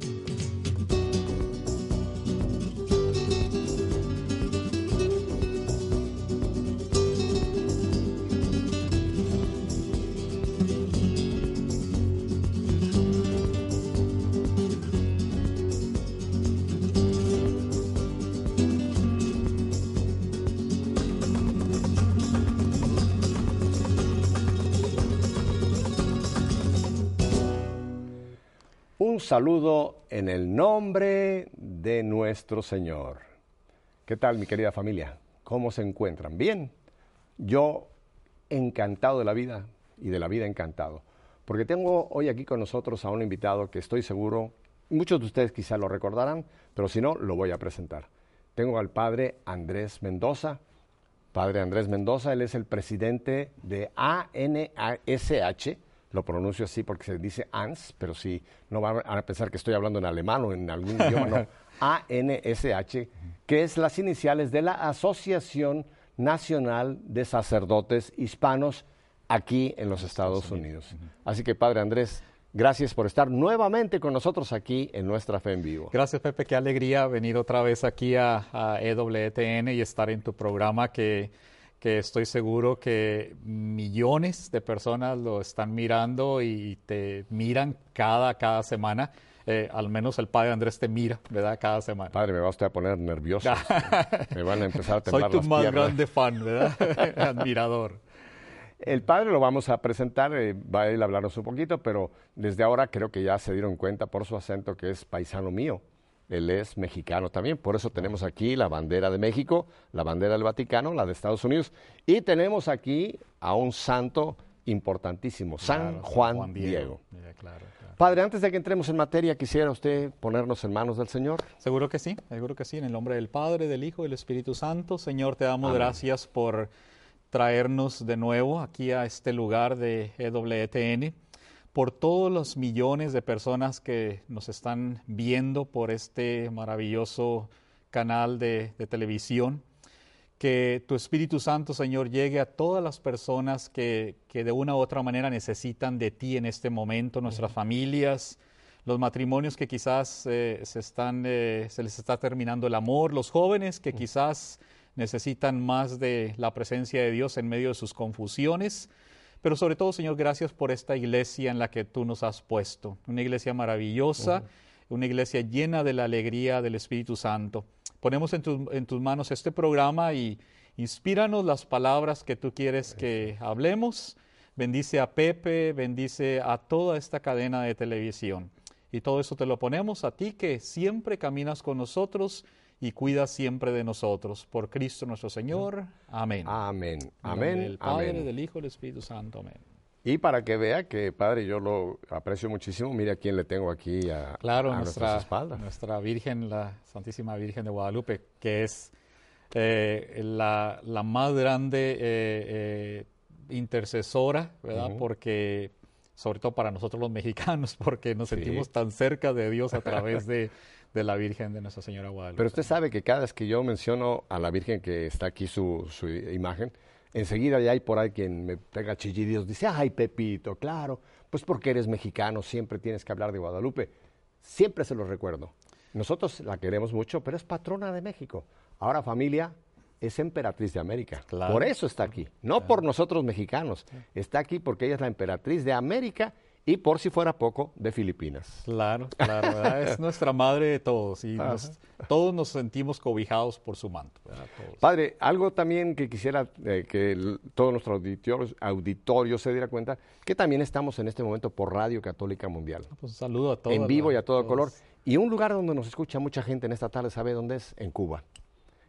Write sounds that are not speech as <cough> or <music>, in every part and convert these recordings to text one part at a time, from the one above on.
Un saludo en el nombre de nuestro Señor. ¿Qué tal mi querida familia? ¿Cómo se encuentran? ¿Bien? Yo encantado de la vida y de la vida encantado. Porque tengo hoy aquí con nosotros a un invitado que estoy seguro, muchos de ustedes quizá lo recordarán, pero si no, lo voy a presentar. Tengo al padre Andrés Mendoza. Padre Andrés Mendoza, él es el presidente de ANSH, lo pronuncio así porque se dice ANS, pero si no van a pensar que estoy hablando en alemán o en algún idioma, no. <laughs> ANSH, que es las iniciales de la Asociación Nacional de Sacerdotes Hispanos aquí en los Estados Unidos. Así que, Padre Andrés, gracias por estar nuevamente con nosotros aquí en Nuestra Fe en Vivo. Gracias, Pepe. Qué alegría venir otra vez aquí a, a EWTN y estar en tu programa que que estoy seguro que millones de personas lo están mirando y te miran cada, cada semana. Eh, al menos el padre Andrés te mira, ¿verdad? Cada semana. Padre, me va usted a poner nervioso. <laughs> me van a empezar a temblar Soy tu las más piernas. grande fan, ¿verdad? <laughs> Admirador. El padre lo vamos a presentar, eh, va a ir a hablarnos un poquito, pero desde ahora creo que ya se dieron cuenta por su acento que es paisano mío. Él es mexicano también, por eso tenemos aquí la bandera de México, la bandera del Vaticano, la de Estados Unidos, y tenemos aquí a un santo importantísimo, San Juan, Diego. Ya, claro, claro. Padre, antes de que entremos en materia, quisiera usted ponernos en manos del Señor. Seguro que sí, seguro que sí. En el nombre del Padre, del Hijo y del Espíritu Santo, Señor, te damos Amén. gracias por traernos de nuevo aquí a este lugar de EWTN, por todos los millones de personas que nos están viendo por este maravilloso canal de, de televisión. Que tu Espíritu Santo, Señor, llegue a todas las personas que, que de una u otra manera necesitan de ti en este momento, nuestras familias, los matrimonios que quizás eh, se, están, eh, se les está terminando el amor, los jóvenes que quizás necesitan más de la presencia de Dios en medio de sus confusiones. Pero sobre todo, Señor, gracias por esta iglesia en la que tú nos has puesto. Una iglesia maravillosa, una iglesia llena de la alegría del Espíritu Santo. Ponemos en, tu- en tus manos este programa y inspíranos las palabras que tú quieres que hablemos. Bendice a Pepe, bendice a toda esta cadena de televisión. Y todo eso te lo ponemos a ti que siempre caminas con nosotros y cuidas siempre de nosotros. Por Cristo nuestro Señor. Amén. Amén, amén, Del Padre, amén. del Hijo y del Espíritu Santo. Amén. Y para que vea que, Padre, yo lo aprecio muchísimo, mire a quién le tengo aquí a, Claro, a nuestra, nuestras espaldas. nuestra Virgen, la Santísima Virgen de Guadalupe, que es eh, la, la más grande eh, eh, intercesora, ¿verdad? Porque, sobre todo para nosotros los mexicanos, <laughs> porque nos Sí. sentimos tan cerca de Dios a través de, de la Virgen de Nuestra Señora Guadalupe. Pero usted sabe que cada vez que yo menciono a la Virgen que está aquí su, su imagen, enseguida ya hay por ahí quien me pega chillidos, dice, ay Pepito, claro, pues porque eres mexicano, siempre tienes que hablar de Guadalupe. Siempre se lo recuerdo. Nosotros la queremos mucho, pero es patrona de México. Ahora familia es emperatriz de América. Claro. Por eso está aquí, no por nosotros mexicanos. Está aquí porque ella es la emperatriz de América y por si fuera poco, de Filipinas. Claro, claro, es <laughs> nuestra madre de todos y nos- todos nos sentimos cobijados por su manto. Padre, algo también que quisiera eh, que el- todo nuestro auditorio, auditorio se diera cuenta, que también estamos en este momento por Radio Católica Mundial, Pues un saludo a todos. en vivo y a todo todos. color. Y un lugar donde nos escucha mucha gente en esta tarde, ¿sabe dónde es? En Cuba.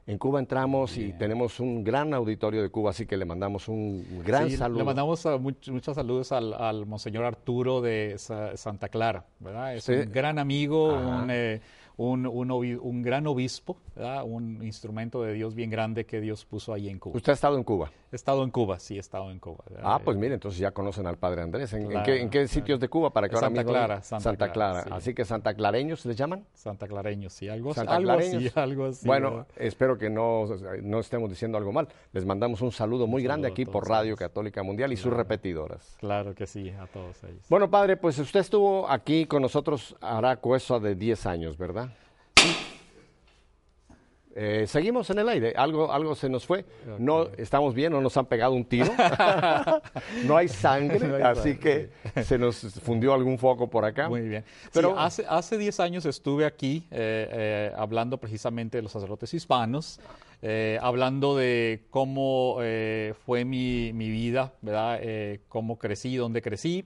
En Cuba entramos y tenemos un gran auditorio de Cuba, así que le mandamos un gran Sí, saludo. Le mandamos uh, much- muchos saludos al, al Monseñor Arturo de Sa- Santa Clara, ¿verdad? Es Sí. un gran amigo, Ajá. un, eh, un, un gran obispo, ¿verdad? Un instrumento de Dios bien grande que Dios puso ahí en Cuba. Usted ha estado en Cuba. He estado en Cuba, sí, he estado en Cuba. ¿verdad? Ah, pues mire, entonces ya conocen al Padre Andrés. ¿En, qué, en qué sitios de Cuba? Para que ahora Santa mismo- Clara, Santa Clara. Clara, sí. Así que Santa Clareños les llaman. Santa Clareños, sí, algo, Santa algo así, algo así. bueno, ¿verdad? espero que no, no estemos diciendo algo mal. Les mandamos un saludo muy grande saludo aquí por Radio ellos. Católica Mundial y sus repetidoras. Claro que sí, a todos ellos. Bueno, padre, pues usted estuvo aquí con nosotros hará cosa de 10 años, ¿verdad? Eh, seguimos en el aire, algo, algo se nos fue. No estamos bien, no nos han pegado un tiro. <laughs> no hay sangre, No hay así sangre. que se nos fundió algún foco por acá. Muy bien. Pero- Pero hace, hace 10 años estuve aquí eh, eh, hablando precisamente de los sacerdotes hispanos, hablando de cómo fue mi, mi vida, ¿verdad? Cómo crecí, dónde crecí.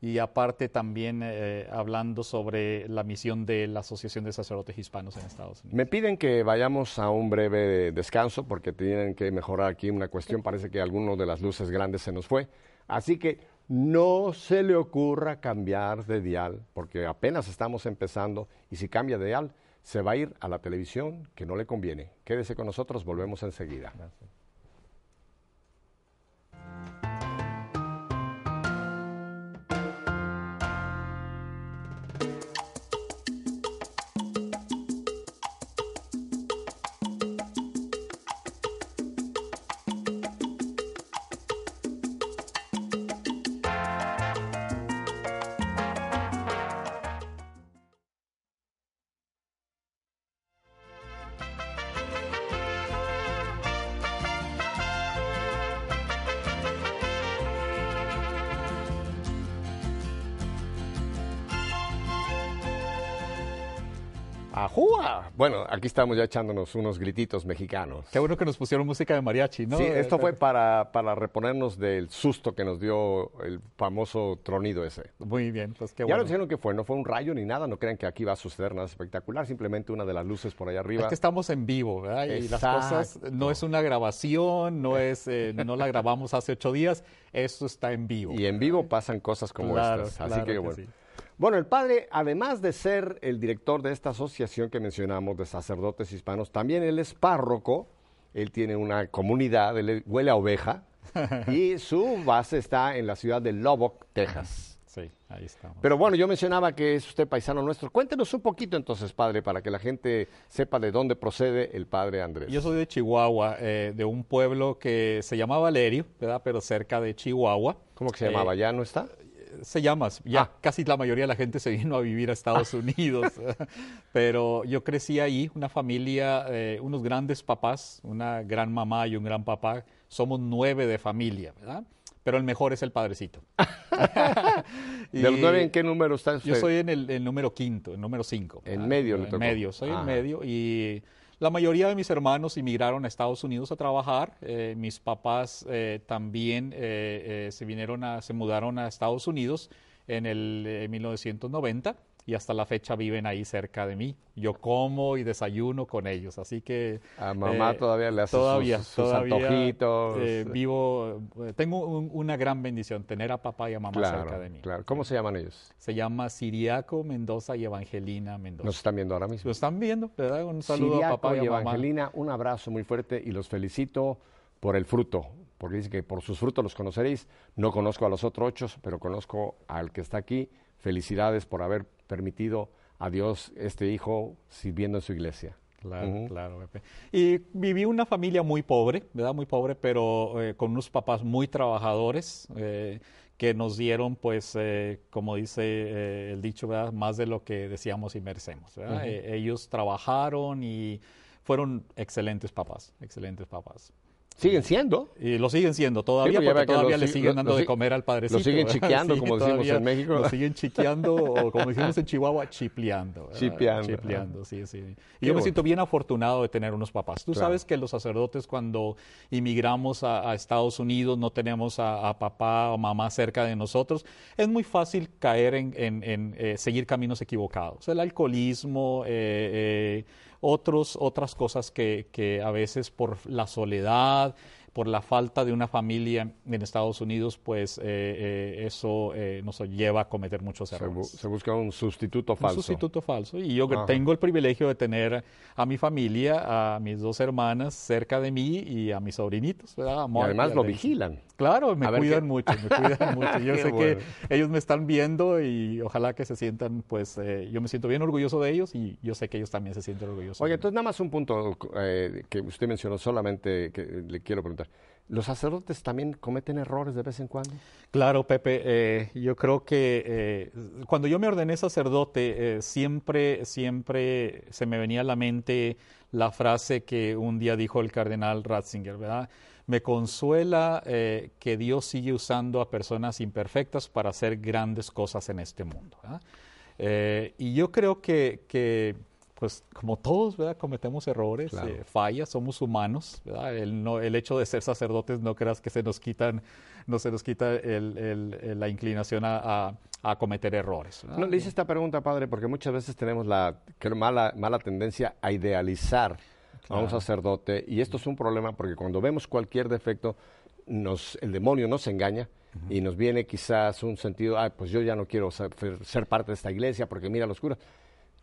Y aparte también eh, hablando sobre la misión de la Asociación de Sacerdotes Hispanos en Estados Unidos. Me piden que vayamos a un breve descanso porque tienen que mejorar aquí una cuestión. Parece que alguno de las luces grandes se nos fue. Así que no se le ocurra cambiar de dial porque apenas estamos empezando y si cambia de dial se va a ir a la televisión que no le conviene. Quédese con nosotros, volvemos enseguida. ¡Ajúa! Bueno, aquí estamos ya echándonos unos grititos mexicanos. Qué bueno que nos pusieron música de mariachi, ¿no? Sí, esto fue para, para reponernos del susto que nos dio el famoso tronido ese. Muy bien, pues qué Ya bueno. nos dijeron que fue, no fue un rayo ni nada, no crean que aquí va a suceder nada espectacular, simplemente una de las luces por allá arriba. Es que estamos en vivo, ¿verdad? Y las cosas no es una grabación, no es, eh, no la grabamos hace ocho días, esto está en vivo. Y en vivo pasan cosas como Claro, estas. Así claro que, que bueno. sí. Bueno, el padre, además de ser el director de esta asociación que mencionamos de sacerdotes hispanos, también él es párroco, él tiene una comunidad, él huele a oveja, <laughs> y su base está en la ciudad de Lubbock, Texas. Sí, ahí estamos. Pero bueno, yo mencionaba que es usted paisano nuestro. Cuéntenos un poquito entonces, padre, para que la gente sepa de dónde procede el padre Andrés. Yo soy de Chihuahua, eh, de un pueblo que se llama Valerio, ¿verdad? Pero cerca de Chihuahua. ¿Cómo que se Eh, llamaba? ¿Ya no está? Se llama, ya Ah. casi la mayoría de la gente se vino a vivir a Estados <laughs> Unidos, <laughs> pero yo crecí ahí, una familia, eh, unos grandes papás, una gran mamá y un gran papá, somos nueve de familia, ¿verdad? Pero el mejor es el padrecito. <laughs> ¿De los nueve en qué número está usted? Yo soy en el, el número quinto, el número cinco. En medio En medio, soy Ajá. en medio y la mayoría de mis hermanos emigraron a Estados Unidos a trabajar. eh, mis papás eh, también eh, eh, se vinieron a, se mudaron a Estados Unidos en el eh, 1990 y hasta la fecha viven ahí cerca de mí. Yo como y desayuno con ellos, así que A mamá eh, todavía le hace sus- todavía, sus todavía, antojitos. eh, vivo, eh, tengo un- una gran bendición tener a papá y a mamá cerca Claro, de mí. claro. ¿Cómo se llaman ellos? Se llama Siriaco Mendoza y Evangelina Mendoza. Nos están viendo ahora mismo. Lo están viendo, ¿verdad? Un saludo Siriaco a papá y a mamá. Evangelina, un abrazo muy fuerte y los felicito por el fruto, porque dice que por sus frutos los conoceréis. No conozco a los otros ocho, pero conozco al que está aquí. Felicidades por haber permitido a Dios este hijo sirviendo en su iglesia. Claro, claro. Pepe. Y viví una familia muy pobre, ¿verdad? Muy pobre, pero eh, con unos papás muy trabajadores eh, que nos dieron, pues, eh, como dice el dicho, ¿verdad? Más de lo que decíamos y merecemos, ¿verdad? Eh, ellos trabajaron y fueron excelentes papás, excelentes papás. Siguen siendo. Y lo siguen siendo todavía, Sí, pues porque todavía le sig- siguen dando de comer al padrecito. lo siguen <laughs> chiqueando, como decimos en México. Lo siguen chiqueando, o como decimos en Chihuahua, chipleando. Chipeando, Chipleando, sí, sí. Y Qué yo me siento bien afortunado de tener unos papás. Tú Claro. sabes que los sacerdotes cuando inmigramos a, a Estados Unidos no tenemos a, a papá o mamá cerca de nosotros, es muy fácil caer en, en- en, eh, seguir caminos equivocados. El alcoholismo, eh, eh, otros, otras cosas que, que a veces por la soledad, por la falta de una familia en Estados Unidos, pues eh, eh, eso eh, nos lleva a cometer muchos Se, bu- errores. se busca un sustituto Un falso. sustituto falso. Y yo Ajá. tengo el privilegio de tener a mi familia, a mis dos hermanas cerca de mí y a mis sobrinitos, ¿verdad? Y además lo vigilan. Claro, me cuidan qué- mucho, me cuidan mucho. <laughs> Yo sé bueno. que ellos me están viendo y ojalá que se sientan, pues, eh, yo me siento bien orgulloso de ellos y yo sé que ellos también se sienten orgullosos. Oye, entonces nada más un punto eh, que usted mencionó solamente que le quiero preguntar. ¿Los sacerdotes también cometen errores de vez en cuando? Claro, Pepe, eh, yo creo que eh, cuando yo me ordené sacerdote, eh, siempre, siempre se me venía a la mente la frase que un día dijo el cardenal Ratzinger, ¿verdad? Me consuela que Dios sigue usando a personas imperfectas para hacer grandes cosas en este mundo. y yo creo que, que, pues como todos, ¿verdad? Cometemos errores, Claro. eh, fallas, somos humanos, ¿verdad? El, no, el hecho de ser sacerdotes no creas que se nos quitan, no se nos quita el- el- el- la inclinación a, a- a cometer errores. ¿verdad? No, le hice esta pregunta, padre, porque muchas veces tenemos la mala, mala tendencia a idealizar a un sacerdote y esto es un problema porque cuando vemos cualquier defecto, nos, el demonio nos engaña y nos viene quizás un sentido, ah, pues yo ya no quiero ser, ser parte de esta iglesia porque mira los curas.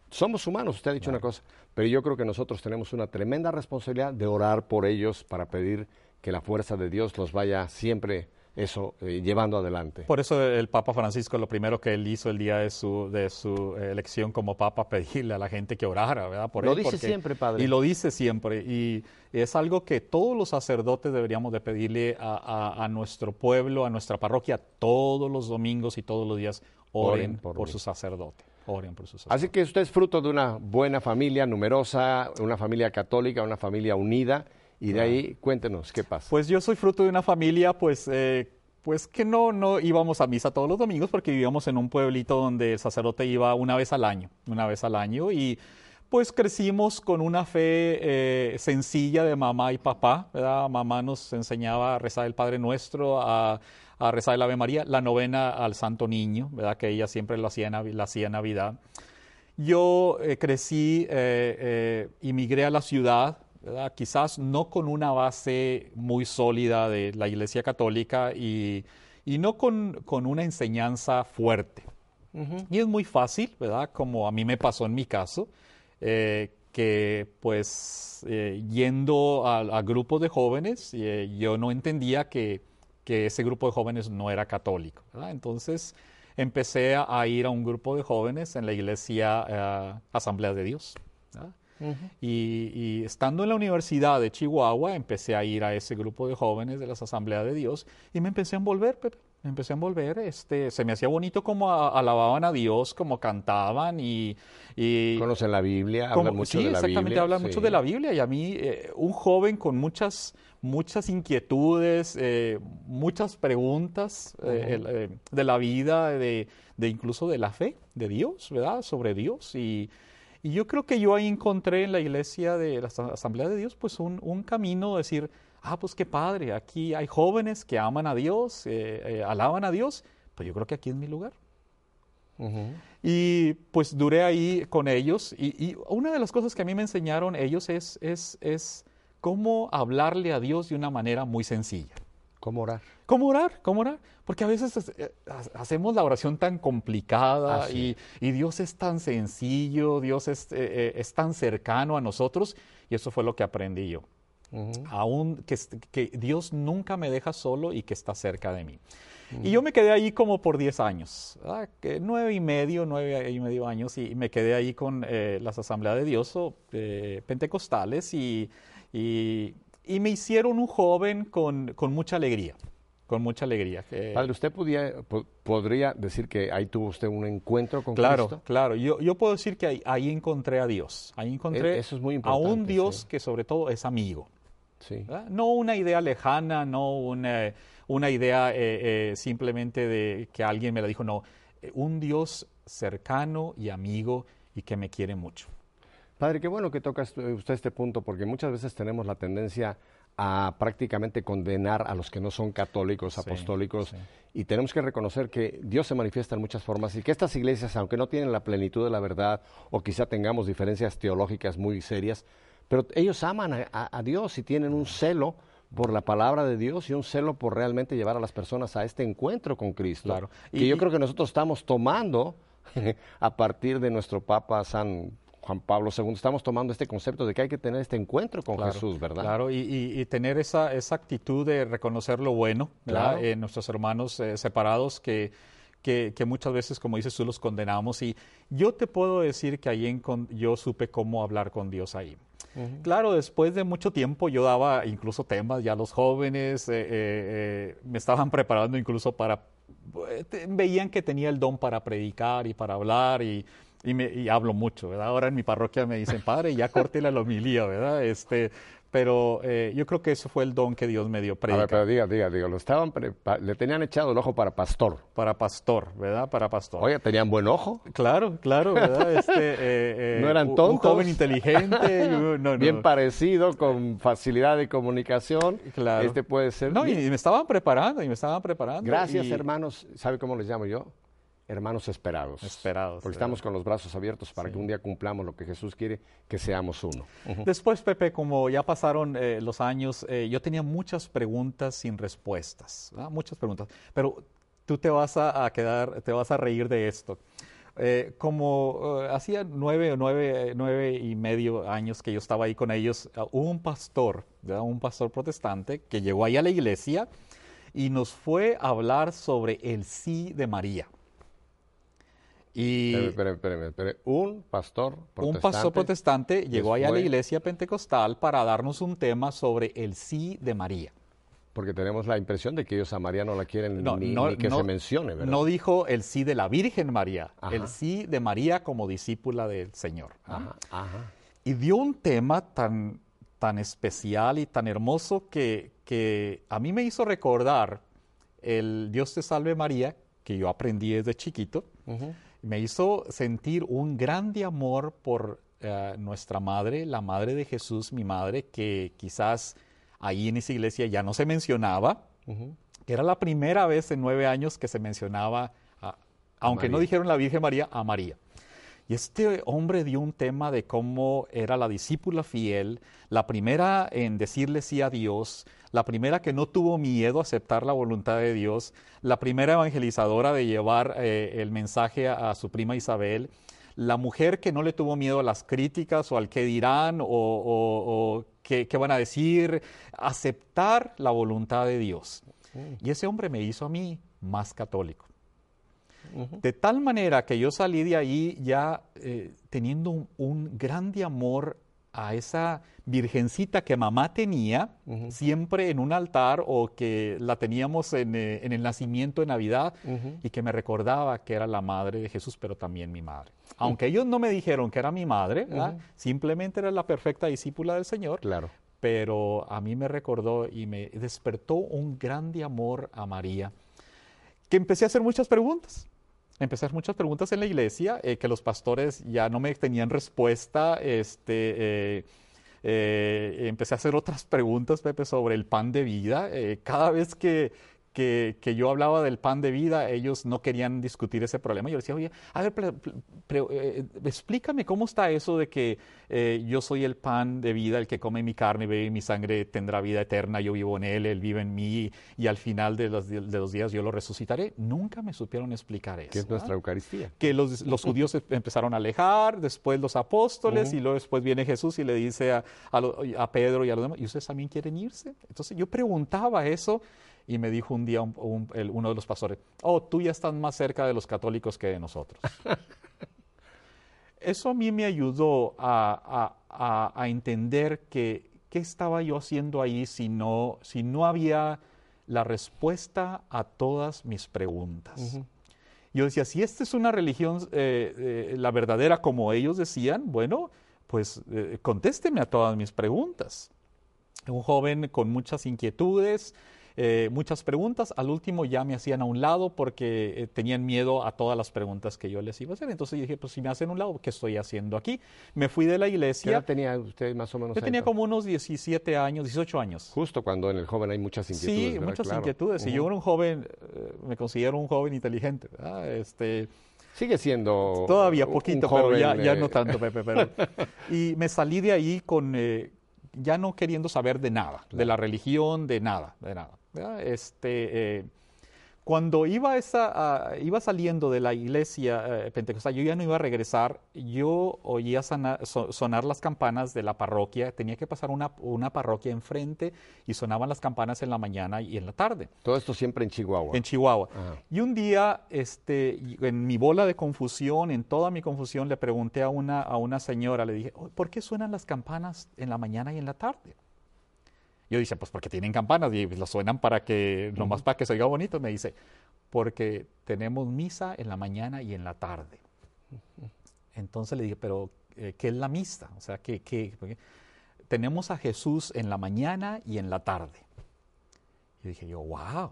Somos humanos, usted ha dicho una cosa, pero yo creo que nosotros tenemos una tremenda responsabilidad de orar por ellos para pedir que la fuerza de Dios los vaya siempre eso eh, llevando adelante. Por eso el Papa Francisco lo primero que él hizo el día de su, de su eh, elección como Papa, <laughs> pedirle a la gente que orara, ¿verdad? Por Lo él, dice porque- siempre, padre. Y lo dice siempre. Y es algo que todos los sacerdotes deberíamos de pedirle a, a- a nuestro pueblo, a nuestra parroquia, todos los domingos y todos los días, oren, Oren por su sacerdote. Oren por su sacerdote. Así que usted es fruto de una buena familia, numerosa, una familia católica, una familia unida, y de ahí cuéntenos qué pasa. Pues yo soy fruto de una familia, pues, eh, pues que no, no íbamos a misa todos los domingos porque vivíamos en un pueblito donde el sacerdote iba una vez al año, una vez al año y pues crecimos con una fe eh, sencilla de mamá y papá, ¿verdad? Mamá nos enseñaba a rezar el Padre Nuestro, a, a rezar el Ave María, la novena al Santo Niño, ¿verdad? Que ella siempre lo hacía la hacía en Navidad. Yo eh, crecí, eh, eh, inmigré a la ciudad, ¿verdad? quizás no con una base muy sólida de la Iglesia Católica y, y no con, con una enseñanza fuerte. Y es muy fácil, ¿verdad? Como a mí me pasó en mi caso, eh, que pues eh, yendo a, a grupos de jóvenes, eh, yo no entendía que, que ese grupo de jóvenes no era católico, ¿verdad? Entonces empecé a, a ir a un grupo de jóvenes en la iglesia eh, Asamblea de Dios. ¿verdad? y, y estando en la Universidad de Chihuahua, empecé a ir a ese grupo de jóvenes de las Asambleas de Dios y me empecé a envolver, Pepe. Me empecé a envolver, este, se me hacía bonito como a- alababan a Dios, como cantaban y... y Conocen la Biblia, como- hablan mucho sí, de la exactamente, Biblia. hablan mucho sí. de la Biblia y a mí, eh, un joven con muchas, muchas inquietudes, eh, muchas preguntas eh, el, eh, de la vida, de, de incluso de la fe de Dios, ¿verdad? Sobre Dios y, y yo creo que yo ahí encontré en la iglesia de la Asa- Asamblea de Dios pues un, un camino de decir, ah, pues qué padre, aquí hay jóvenes que aman a Dios, eh, eh, alaban a Dios, pues yo creo que aquí es mi lugar. Ujú. Y pues duré ahí con ellos y, y una de las cosas que a mí me enseñaron ellos es, es, es cómo hablarle a Dios de una manera muy sencilla. ¿Cómo orar? ¿Cómo orar? ¿Cómo orar? Porque a veces eh, ha- hacemos la oración tan complicada Ah, y, y Dios es tan sencillo, Dios es, eh, eh, es tan cercano a nosotros y eso fue lo que aprendí yo. Ujú. Aún que, que Dios nunca me deja solo y que está cerca de mí. Y yo me quedé ahí como por 10 años, ¿verdad? Que nueve y medio, nueve y medio años, y me quedé ahí con eh, las asambleas de Dios o, eh, pentecostales y, y, y me hicieron un joven con, con mucha alegría, con mucha alegría. Eh, Padre, ¿usted podía, po- podría decir que ahí tuvo usted un encuentro con Claro, Cristo? claro. Yo, yo puedo decir que ahí, ahí encontré a Dios. Ahí encontré E- eso es muy a un Dios sí. que sobre todo es amigo. Sí. No una idea lejana, no una, una idea eh, eh, simplemente de que alguien me la dijo, no, eh, un Dios cercano y amigo y que me quiere mucho. Padre, qué bueno que toca usted este punto, porque muchas veces tenemos la tendencia a prácticamente condenar a los que no son católicos, apostólicos, y tenemos que reconocer que Dios se manifiesta en muchas formas y que estas iglesias, aunque no tienen la plenitud de la verdad o quizá tengamos diferencias teológicas muy serias, pero ellos aman a, Dios y tienen un celo por la palabra de Dios y un celo por realmente llevar a las personas a este encuentro con Cristo. Claro. Y, yo creo que nosotros estamos tomando <laughs> a partir de nuestro Papa San Juan Pablo II, estamos tomando este concepto de que hay que tener este encuentro con Jesús, ¿verdad? Claro, y, tener esa, esa, actitud de reconocer lo bueno en nuestros hermanos eh, separados que, que, muchas veces, como dices tú, los condenamos. Y yo te puedo decir que ahí en, yo supe cómo hablar con Dios ahí. Claro, después de mucho tiempo yo daba incluso temas ya a los jóvenes, eh, eh, me estaban <laughs> preparando incluso para, veían que tenía el don para predicar y para hablar y y, me, y hablo mucho, ¿verdad? Ahora en mi parroquia me dicen, padre, ya córtela la homilía, ¿verdad? Este, pero eh, yo creo que eso fue el don que Dios me dio. Predica. A ver, pero diga, diga, diga, lo estaban le tenían echado el ojo para pastor. Para pastor, ¿verdad? Para pastor. Oye, ¿tenían buen ojo? Claro, claro, ¿verdad? <laughs> Este, eh, eh, no eran tontos. Un joven inteligente. <laughs> no, Bien parecido, con facilidad de comunicación. Claro. Este puede ser. No, y, me estaban preparando, y me estaban preparando. Gracias, hermanos. ¿Sabe cómo les llamo yo? Hermanos esperados. Esperados. Porque estamos con los brazos abiertos para que un día cumplamos lo que Jesús quiere, que seamos uno. Después, Pepe, como ya pasaron eh, los años, eh, yo tenía muchas preguntas sin respuestas, muchas preguntas, pero tú te vas a, quedar, te vas a reír de esto. Eh, como hacía nueve o nueve, nueve y medio años que yo estaba ahí con ellos, hubo un pastor, un pastor protestante, que llegó ahí a la iglesia y nos fue a hablar sobre el sí de María. Y Un pastor protestante. Un pastor protestante llegó allá a la iglesia pentecostal para darnos un tema sobre el sí de María. Porque tenemos la impresión de que ellos a María no la quieren ni, que se mencione, ¿verdad? No dijo el sí de la Virgen María, el sí de María como discípula del Señor. Y dio un tema tan, tan especial y tan hermoso que, que a mí me hizo recordar el Dios te salve María, que yo aprendí desde chiquito me hizo sentir un grande amor por eh, nuestra madre, la madre de Jesús, mi madre, que quizás ahí en esa iglesia ya no se mencionaba, que era la primera vez en nueve años que se mencionaba, aunque no dijeron la Virgen María, a María. Y este hombre dio un tema de cómo era la discípula fiel, la primera en decirle sí a Dios, la primera que no tuvo miedo a aceptar la voluntad de Dios, la primera evangelizadora de llevar eh, el mensaje a, su prima Isabel, la mujer que no le tuvo miedo a las críticas o al que dirán o, qué, van a decir, aceptar la voluntad de Dios. Y ese hombre me hizo a mí más católico. De tal manera que yo salí de ahí ya eh, teniendo un, un, grande amor a esa virgencita que mamá tenía siempre en un altar o que la teníamos en, eh, el nacimiento de Navidad y que me recordaba que era la madre de Jesús, pero también mi madre. Aunque ellos no me dijeron que era mi madre, simplemente era la perfecta discípula del Señor. Claro. Pero a mí me recordó y me despertó un grande amor a María, que empecé a hacer muchas preguntas empecé a hacer muchas preguntas en la iglesia eh, que los pastores ya no me tenían respuesta. Este, eh, eh, empecé a hacer otras preguntas, Pepe, sobre el pan de vida. cada vez que, que, yo hablaba del pan de vida, ellos no querían discutir ese problema. Yo decía, oye, a ver, eh, explícame cómo está eso de que eh, yo soy el pan de vida, el que come mi carne, bebe mi sangre, tendrá vida eterna, yo vivo en él, él vive en mí y al final de los, de los días yo lo resucitaré. Nunca me supieron explicar eso. ¿Qué es nuestra Eucaristía? Que los, los judíos empezaron a alejar, después los apóstoles y luego después viene Jesús y le dice a, a Pedro y a los demás, ¿y ustedes también quieren irse? Entonces yo preguntaba eso y me dijo un día uno de los pastores, oh, tú ya estás más cerca de los católicos que de nosotros. <laughs> Eso a mí me ayudó a, entender que qué estaba yo haciendo ahí si no, si no había la respuesta a todas mis preguntas. Yo decía, si esta es una religión, eh, eh, la verdadera como ellos decían, bueno, pues eh, contésteme a todas mis preguntas. un joven con muchas inquietudes, eh, muchas preguntas. Al último ya me hacían a un lado porque eh, tenían miedo a todas las preguntas que yo les iba a hacer. Entonces dije, pues si me hacen a un lado, ¿qué estoy haciendo aquí? Me fui de la ¿Qué iglesia. edad tenía usted más o menos? Yo tenía como unos 17 años, 18 años. Justo cuando en el joven hay muchas inquietudes. Sí, ¿verdad? muchas Claro. inquietudes. Y yo era un joven, eh, me considero un joven inteligente. ¿verdad? Este, Sigue siendo. Todavía poquito, pero ya, ya eh, no tanto, Pepe. Pero, <laughs> y me salí de ahí con eh, ya no queriendo saber de nada, de la religión, de nada, de nada. ¿Verdad? Este, eh, cuando iba, esa, a- iba saliendo de la iglesia eh, pentecostal, yo ya no iba a regresar, yo oía sana- so- sonar las campanas de la parroquia, tenía que pasar una, una parroquia enfrente y sonaban las campanas en la mañana y en la tarde Todo esto siempre en Chihuahua. en Chihuahua. Ajá. Y un día, este, en mi bola de confusión, en toda mi confusión, le pregunté a una, a una señora, le dije, "Oh, ¿por qué suenan las campanas en la mañana y en la tarde? Yo dije, pues porque tienen campanas y las suenan para que, nomás para que se oiga bonito. Me dice, porque tenemos misa en la mañana y en la tarde. Entonces le dije, pero eh, ¿qué es la misa? O sea, ¿qué, qué? Tenemos a Jesús en la mañana y en la tarde. Y dije yo, wow.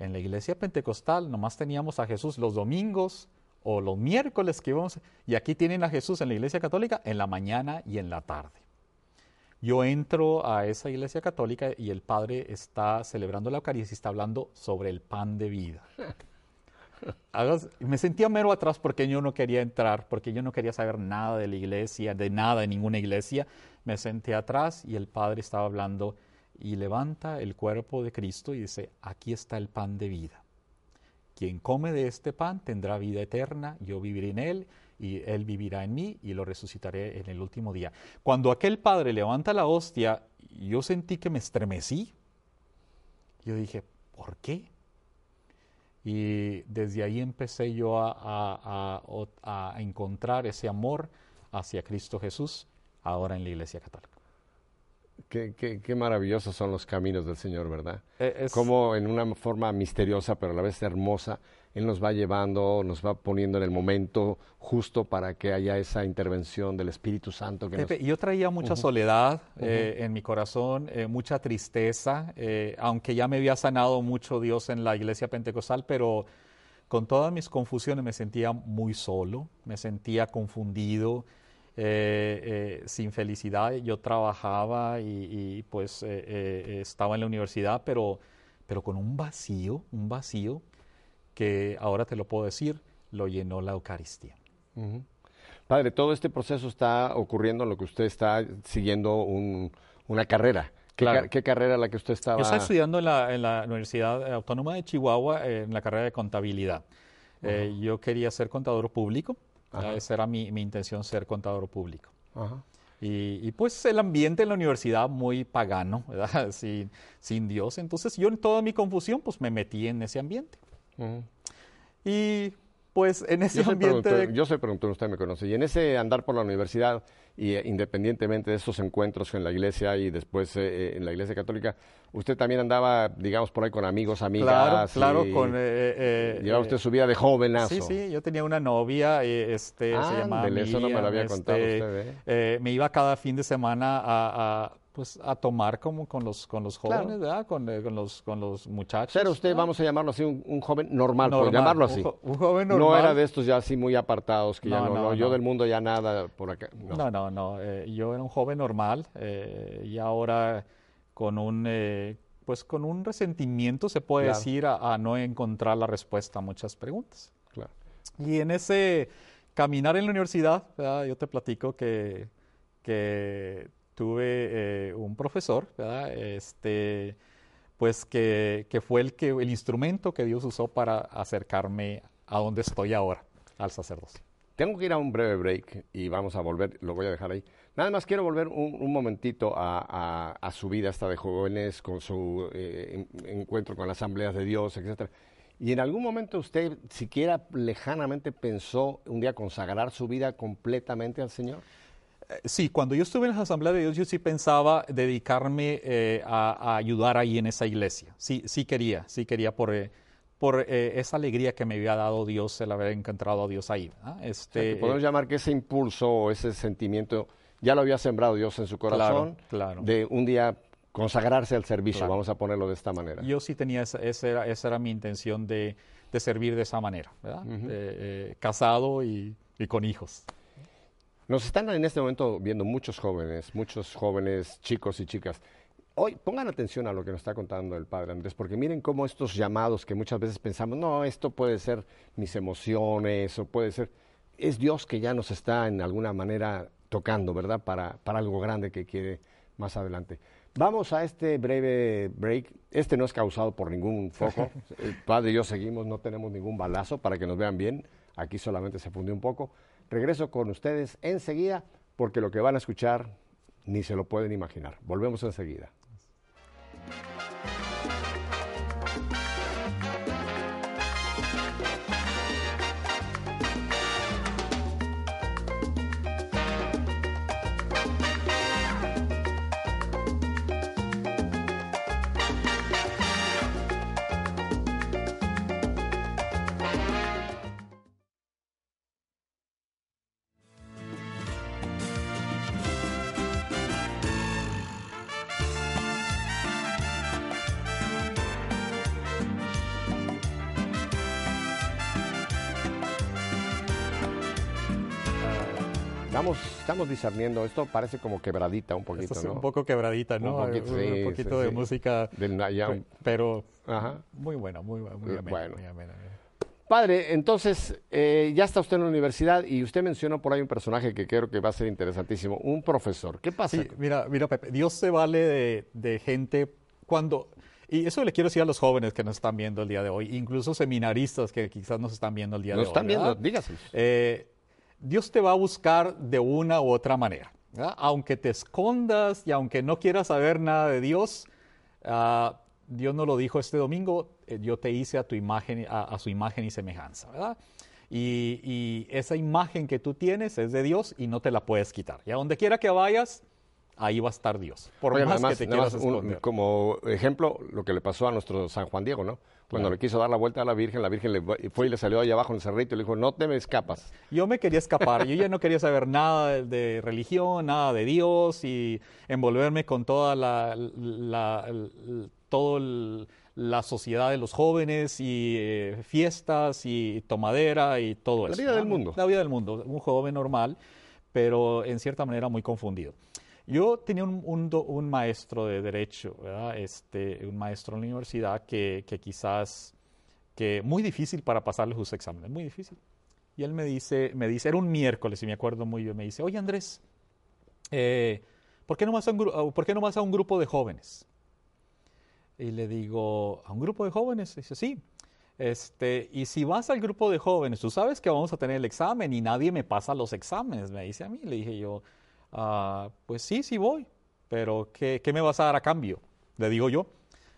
En la iglesia pentecostal nomás teníamos a Jesús los domingos o los miércoles que íbamos, y aquí tienen a Jesús en la iglesia católica en la mañana y en la tarde. Yo entro a esa iglesia católica y el padre está celebrando la Eucaristía y está hablando sobre el pan de vida. <laughs> Hagas- Me sentía mero atrás porque yo no quería entrar, porque yo no quería saber nada de la iglesia, de nada de ninguna iglesia. Me senté atrás y el Padre estaba hablando y levanta el cuerpo de Cristo y dice, aquí está el pan de vida. Quien come de este pan tendrá vida eterna, yo viviré en él y él vivirá en mí y lo resucitaré en el último día. Cuando aquel padre levanta la hostia, yo sentí que me estremecí. Yo dije, ¿por qué? Y desde ahí empecé yo a, a- a- a encontrar ese amor hacia Cristo Jesús, ahora en la Iglesia Católica. Qué, qué- qué maravillosos son los caminos del Señor, ¿verdad? Eh, es- Como en una forma misteriosa, pero a la vez hermosa, Él nos va llevando, nos va poniendo en el momento justo para que haya esa intervención del Espíritu Santo que nos... Pepe, yo traía mucha soledad eh, en mi corazón, eh, mucha tristeza, eh, aunque ya me había sanado mucho Dios en la iglesia pentecostal, pero con todas mis confusiones me sentía muy solo, me sentía confundido, eh, eh, sin felicidad. Yo trabajaba y, y, pues eh, estaba en la universidad, pero, pero con un vacío, un vacío que ahora te lo puedo decir, lo llenó la Eucaristía. Padre, todo este proceso está ocurriendo en lo que usted está siguiendo un- una carrera. ¿Qué, Claro. ca- qué carrera la que usted estaba? Yo estaba estudiando en la, en la Universidad Autónoma de Chihuahua eh, en la carrera de contabilidad. Eh, yo quería ser contador público, Ajá. esa era mi, mi intención, ser contador público. Ajá. Y, y, pues el ambiente en la universidad muy pagano, ¿verdad? <laughs> Sin, sin Dios. Entonces yo en toda mi confusión pues me metí en ese ambiente. Y pues en ese Yo ambiente... de- yo soy productor, usted me conoce. Y en ese andar por la universidad, y eh, independientemente de esos encuentros en la iglesia y después eh, eh, en la iglesia católica, usted también andaba, digamos, por ahí con amigos, amigas. Claro, claro, con... eh, eh, llevaba usted su vida de jovenazo. Sí, sí, yo tenía una novia, este, se llamaba eso no me lo había contado este, usted, me iba cada fin de semana a, a, pues, a tomar como con los, con los Claro. jóvenes, ¿verdad? Con, eh, con los, con los muchachos. Era usted, ¿verdad? vamos a llamarlo así, un, un joven normal, por llamarlo un así. jo- un joven No normal. era de estos ya así muy apartados, que ya No, no, no, no, yo no. del mundo ya nada por acá. No. No, no, no. eh, yo era un joven normal eh, y ahora con un, pues con un resentimiento, se puede Claro. decir, a, a no encontrar la respuesta a muchas preguntas. Claro. Y en ese caminar en la universidad, ¿verdad? yo te platico que, que tuve eh, un profesor, ¿verdad? Este, pues que, que fue el, que, el instrumento que Dios usó para acercarme a donde estoy ahora, al sacerdocio. Tengo que ir a un breve break y vamos a volver, lo voy a dejar ahí. Nada más quiero volver un, un momentito a, a- su vida esta de jóvenes, con su eh, en- encuentro con las asambleas de Dios, etcétera. Y en algún momento usted siquiera lejanamente pensó un día consagrar su vida completamente al Señor. Eh, Sí, cuando yo estuve en la Asamblea de Dios, yo sí pensaba dedicarme eh, a, a ayudar ahí en esa iglesia. Sí, sí quería, sí quería por, eh, por eh, esa alegría que me había dado Dios, el haber encontrado a Dios ahí. ¿ah? O sea, Este, que podemos llamar que ese impulso o ese sentimiento ya lo había sembrado Dios en su corazón, claro. de un día consagrarse al servicio, vamos a ponerlo de esta manera. Yo sí tenía, esa, esa, era, esa era mi intención de, de, servir de esa manera, ¿verdad? Casado y, y con hijos. Nos están en este momento viendo muchos jóvenes, muchos jóvenes, chicos y chicas. Hoy pongan atención a lo que nos está contando el padre Andrés, porque miren cómo estos llamados que muchas veces pensamos, no, esto puede ser mis emociones o puede ser, es Dios que ya nos está en alguna manera tocando, ¿verdad? Para, para algo grande que quiere más adelante. Vamos a este breve break. Este no es causado por ningún foco. <laughs> El padre y yo seguimos, no tenemos ningún balazo para que nos vean bien. Aquí solamente se fundió un poco. Regreso con ustedes enseguida porque lo que van a escuchar ni se lo pueden imaginar. Volvemos enseguida. Estamos, discerniendo, esto parece como quebradita un poquito, es ¿no? un poco quebradita, ¿no? Un poquito, sí, un poquito sí, de sí. música, Del- ya pero Ajá. muy buena, muy buena, muy Eh, amena, bueno. muy amena. Padre, entonces, eh, ya está usted en la universidad y usted mencionó por ahí un personaje que creo que va a ser interesantísimo, un profesor. ¿Qué pasa? Sí, mira, mira, Pepe, Dios se vale de, de gente cuando, y eso le quiero decir a los jóvenes que nos están viendo el día de hoy, incluso seminaristas que quizás nos están viendo el día Nos de hoy. están viendo, dígaselos. Eh, Dios te va a buscar de una u otra manera. Aunque te escondas y aunque no quieras saber nada de Dios, ah, Dios nos lo dijo este domingo, eh, yo te hice a tu imagen, a su imagen y semejanza, ¿verdad? Y, y esa imagen que tú tienes es de Dios y no te la puedes quitar. Y a donde quiera que vayas, ahí va a estar Dios. Por Oye, más que te quieras un- esconder. como ejemplo, lo que le pasó a nuestro San Juan Diego, ¿no? Cuando le quiso dar la vuelta a la Virgen, la Virgen le fue y le salió ahí abajo en el cerrito y le dijo, no te me escapas. Yo me quería escapar, yo ya no quería saber nada de, religión, nada de Dios y envolverme con toda la, la- el- todo el- la sociedad de los jóvenes y eh, fiestas y tomadera y todo La eso. vida del mundo. La vida del mundo, un joven normal, pero en cierta manera muy confundido. Yo tenía un, un un maestro de derecho, ¿verdad? Este, un maestro en la universidad que, que quizás, que muy difícil para pasarle sus exámenes, muy difícil. Y él me dice, me dice, era un miércoles, y me acuerdo muy bien, me dice, oye Andrés, eh, ¿por, qué no vas a un, ¿por qué no vas a un grupo de jóvenes? Y le digo, ¿a un grupo de jóvenes? dice, sí. Este, y si vas al grupo de jóvenes, tú sabes que vamos a tener el examen y nadie me pasa los exámenes, me dice a mí. Le dije yo, "Ah, pues sí, sí voy, pero ¿qué, qué me vas a dar a cambio? Le digo yo.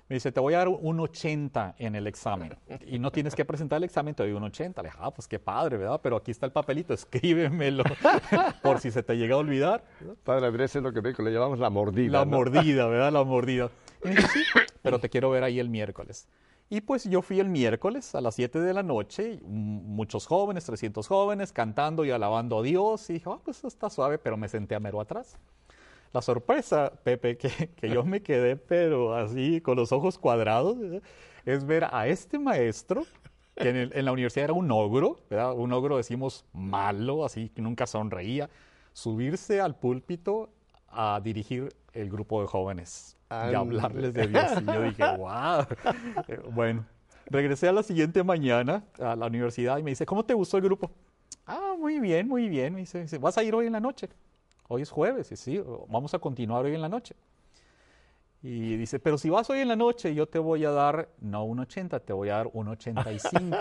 Me dice, te voy a dar un 80 en el examen. <laughs> Y no tienes que presentar el examen, te doy un 80. Le dije, ah, pues qué padre, ¿verdad? Pero aquí está el papelito, escríbemelo <laughs> por si se te llega a olvidar. Padre Andrés es lo que me dijo, le llamamos la mordida. La ¿no? mordida, ¿verdad? La mordida. <laughs> Y me dijo, sí, pero te quiero ver ahí el miércoles. Y pues yo fui el miércoles a las 7 de la noche, muchos jóvenes, 300 jóvenes, cantando y alabando a Dios. Y dije, ah, pues está suave, pero me senté a mero atrás. La sorpresa, Pepe, que, yo me quedé, pero así, con los ojos cuadrados, es ver a este maestro, que en, la universidad era un ogro. Un ogro, decimos, malo, así, que nunca sonreía, subirse al púlpito a dirigir el grupo de jóvenes y hablarles de Dios. Y yo dije, <laughs> wow. Eh, Bueno, regresé a la siguiente mañana a la universidad y me dice, ¿cómo te gustó el grupo? Ah, muy bien, muy bien. Me dice, dice, ¿vas a ir hoy en la noche? Hoy es jueves, y sí, vamos a continuar hoy en la noche. Y dice, pero si vas hoy en la noche, yo te voy a dar, no un 80, te voy a dar un 85.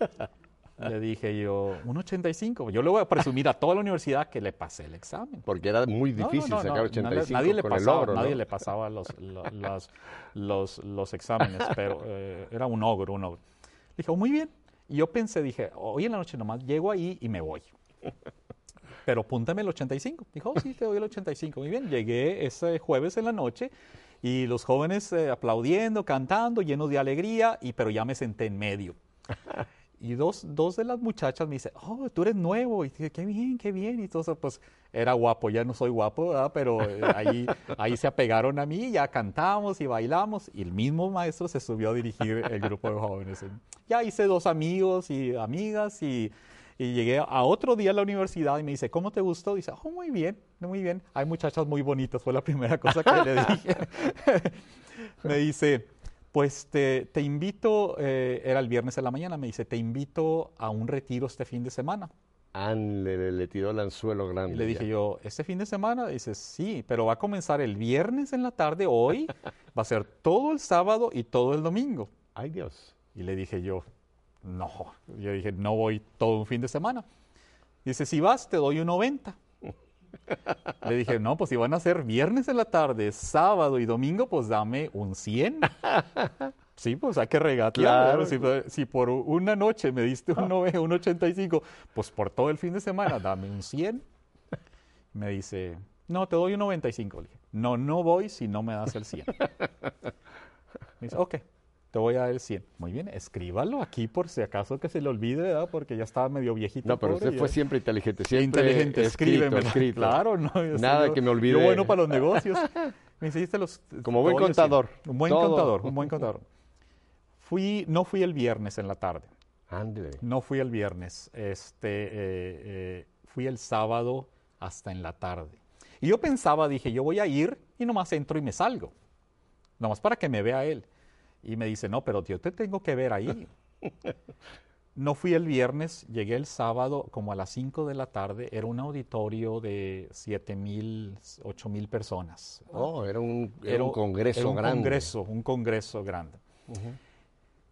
<laughs> le dije yo, un 85. Yo le voy a presumir a toda la universidad que le pasé el examen. Porque era muy No, no, difícil no, sacar no, 85 nadie le con pasaba, el ogro, nadie le pasaba los, los, los exámenes, pero eh, era un ogro, un ogro. Dije, oh, muy bien. Y yo pensé, dije, hoy en la noche nomás llego ahí y me voy. Pero apúntame el 85. Dijo, oh, sí, te doy el 85. Muy bien, llegué ese jueves en la noche y los jóvenes eh, aplaudiendo, cantando, llenos de alegría, y, pero ya me senté en medio. Y dos, dos de las muchachas me dicen, oh, tú eres nuevo, y dije, qué bien, qué bien, y entonces pues era guapo, ya no soy guapo, ¿verdad? pero eh, ahí, <laughs> ahí se apegaron a mí, ya cantamos y bailamos, y el mismo maestro se subió a dirigir el grupo de jóvenes. Ya hice dos amigos y amigas, y, y llegué a otro día a la universidad y me dice, ¿cómo te gustó? dice, oh, muy bien, muy bien, hay muchachas muy bonitas, fue la primera cosa que le dije. <laughs> <laughs> me dice, pues te, te invito, eh, era el viernes en la mañana, me dice, te invito a un retiro este fin de semana. Ándele, le tiró el anzuelo grande. Y le dije ya. yo, ¿este fin de semana? Dice, sí, pero va a comenzar el viernes en la tarde, hoy, <laughs> va a ser todo el sábado y todo el domingo. Ay, Dios. Y le dije yo, no, yo dije, no voy todo un fin de semana. Dice, si vas, te doy un 90. Le dije, no, pues si van a ser viernes en la tarde, sábado y domingo, pues dame un 100. <laughs> Sí, pues hay que regatear. Claro. Si, si por una noche me diste un, nove- un 85, pues por todo el fin de semana dame un 100. Me dice, no, te doy un 95. Le dije, no, no voy si no me das el 100. <laughs> Me dice, ok, te voy a dar el 100. Muy bien, escríbalo aquí por si acaso que se le olvide, ¿verdad? Porque ya estaba medio viejito. No, pero usted fue ya- siempre inteligente. Siempre inteligente, escríbeme. escrito. Claro, no. yo Nada soy- que me yo olvide. bueno para los negocios. Me hiciste los. Como buen contador. Un buen Todo. contador, un buen contador. Fui, no fui el viernes en la tarde. Ándele. No fui el viernes. Este, eh, eh, fui el sábado hasta en la tarde. Y yo pensaba, dije, yo voy a ir y nomás entro y me salgo. Nomás para que me vea él. Y me dice, no, pero yo te tengo que ver ahí. <laughs> No fui el viernes, llegué el sábado como a las 5 de la tarde. Era un auditorio de 7 mil, 8 mil personas. Oh, era un, era un congreso era un grande. Congreso, un congreso grande.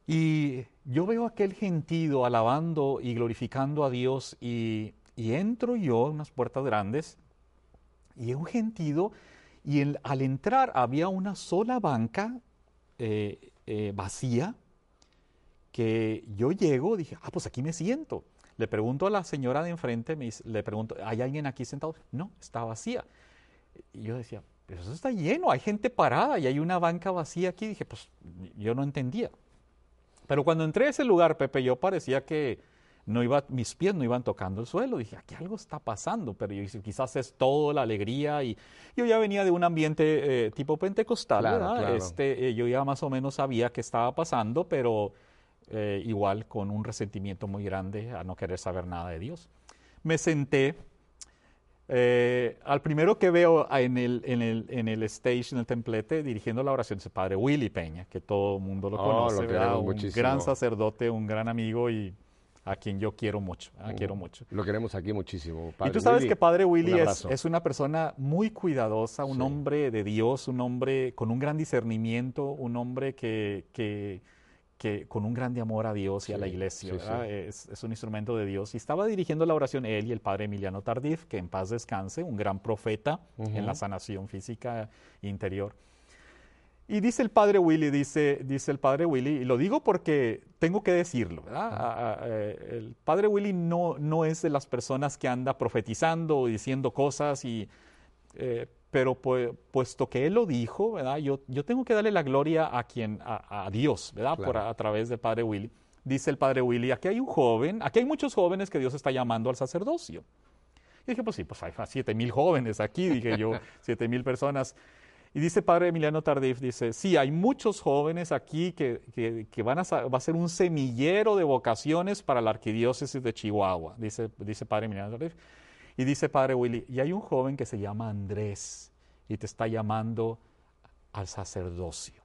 Y yo veo aquel gentío alabando y glorificando a Dios y, y entro yo en unas puertas grandes y es un gentío y el- al entrar había una sola banca eh, eh, vacía que yo llego, dije, ah, pues aquí me siento. Le pregunto a la señora de enfrente, me le pregunto, ¿hay alguien aquí sentado? No, está vacía. Y yo decía, pero eso está lleno, hay gente parada y hay una banca vacía aquí. Dije, pues yo no entendía. Pero cuando entré a ese lugar, Pepe, yo parecía que no iba, mis pies no iban tocando el suelo. Dije, aquí algo está pasando, pero yo dije, quizás es todo la alegría. Y yo ya venía de un ambiente eh, tipo pentecostal, Claro, ¿verdad? claro. Este, eh, yo ya más o menos sabía qué estaba pasando, pero eh, igual con un resentimiento muy grande a no querer saber nada de Dios. Me senté. eh, al primero que veo en el, en, el, en el stage, en el templete, dirigiendo la oración, es el padre Willy Peña, que todo el mundo lo Oh, conoce, lo un muchísimo. gran sacerdote, un gran amigo y a quien yo quiero mucho, quiero mucho. Lo queremos aquí muchísimo. y Padre tú sabes Willy, que Padre Willy un es, una persona muy cuidadosa, un Sí. hombre de Dios, un hombre con un gran discernimiento, un hombre que, que, que con un grande amor a Dios y a la iglesia. sí, ¿verdad? sí. Es, es un instrumento de Dios. Y estaba dirigiendo la oración él y el Padre Emiliano Tardif, que en paz descanse, un gran profeta en la sanación física interior. Y dice el padre Willy, dice, dice el padre Willy, y lo digo porque tengo que decirlo, ¿verdad? A- a- el padre Willy no, no es de las personas que anda profetizando o diciendo cosas, y, eh, pero pu- puesto que él lo dijo, ¿verdad? Yo, yo tengo que darle la gloria a quien, a, a Dios, ¿verdad? Por, a, través del padre Willy. Dice el padre Willy, aquí hay un joven, aquí hay muchos jóvenes que Dios está llamando al sacerdocio. Y dije, pues sí, pues hay siete mil jóvenes aquí, dije yo, <laughs> siete mil personas. Y dice padre Emiliano Tardif, dice, sí, hay muchos jóvenes aquí que, que- que van a, va a ser un semillero de vocaciones para la arquidiócesis de Chihuahua, dice, dice padre Emiliano Tardif. Y dice padre Willy, y hay un joven que se llama Andrés y te está llamando al sacerdocio.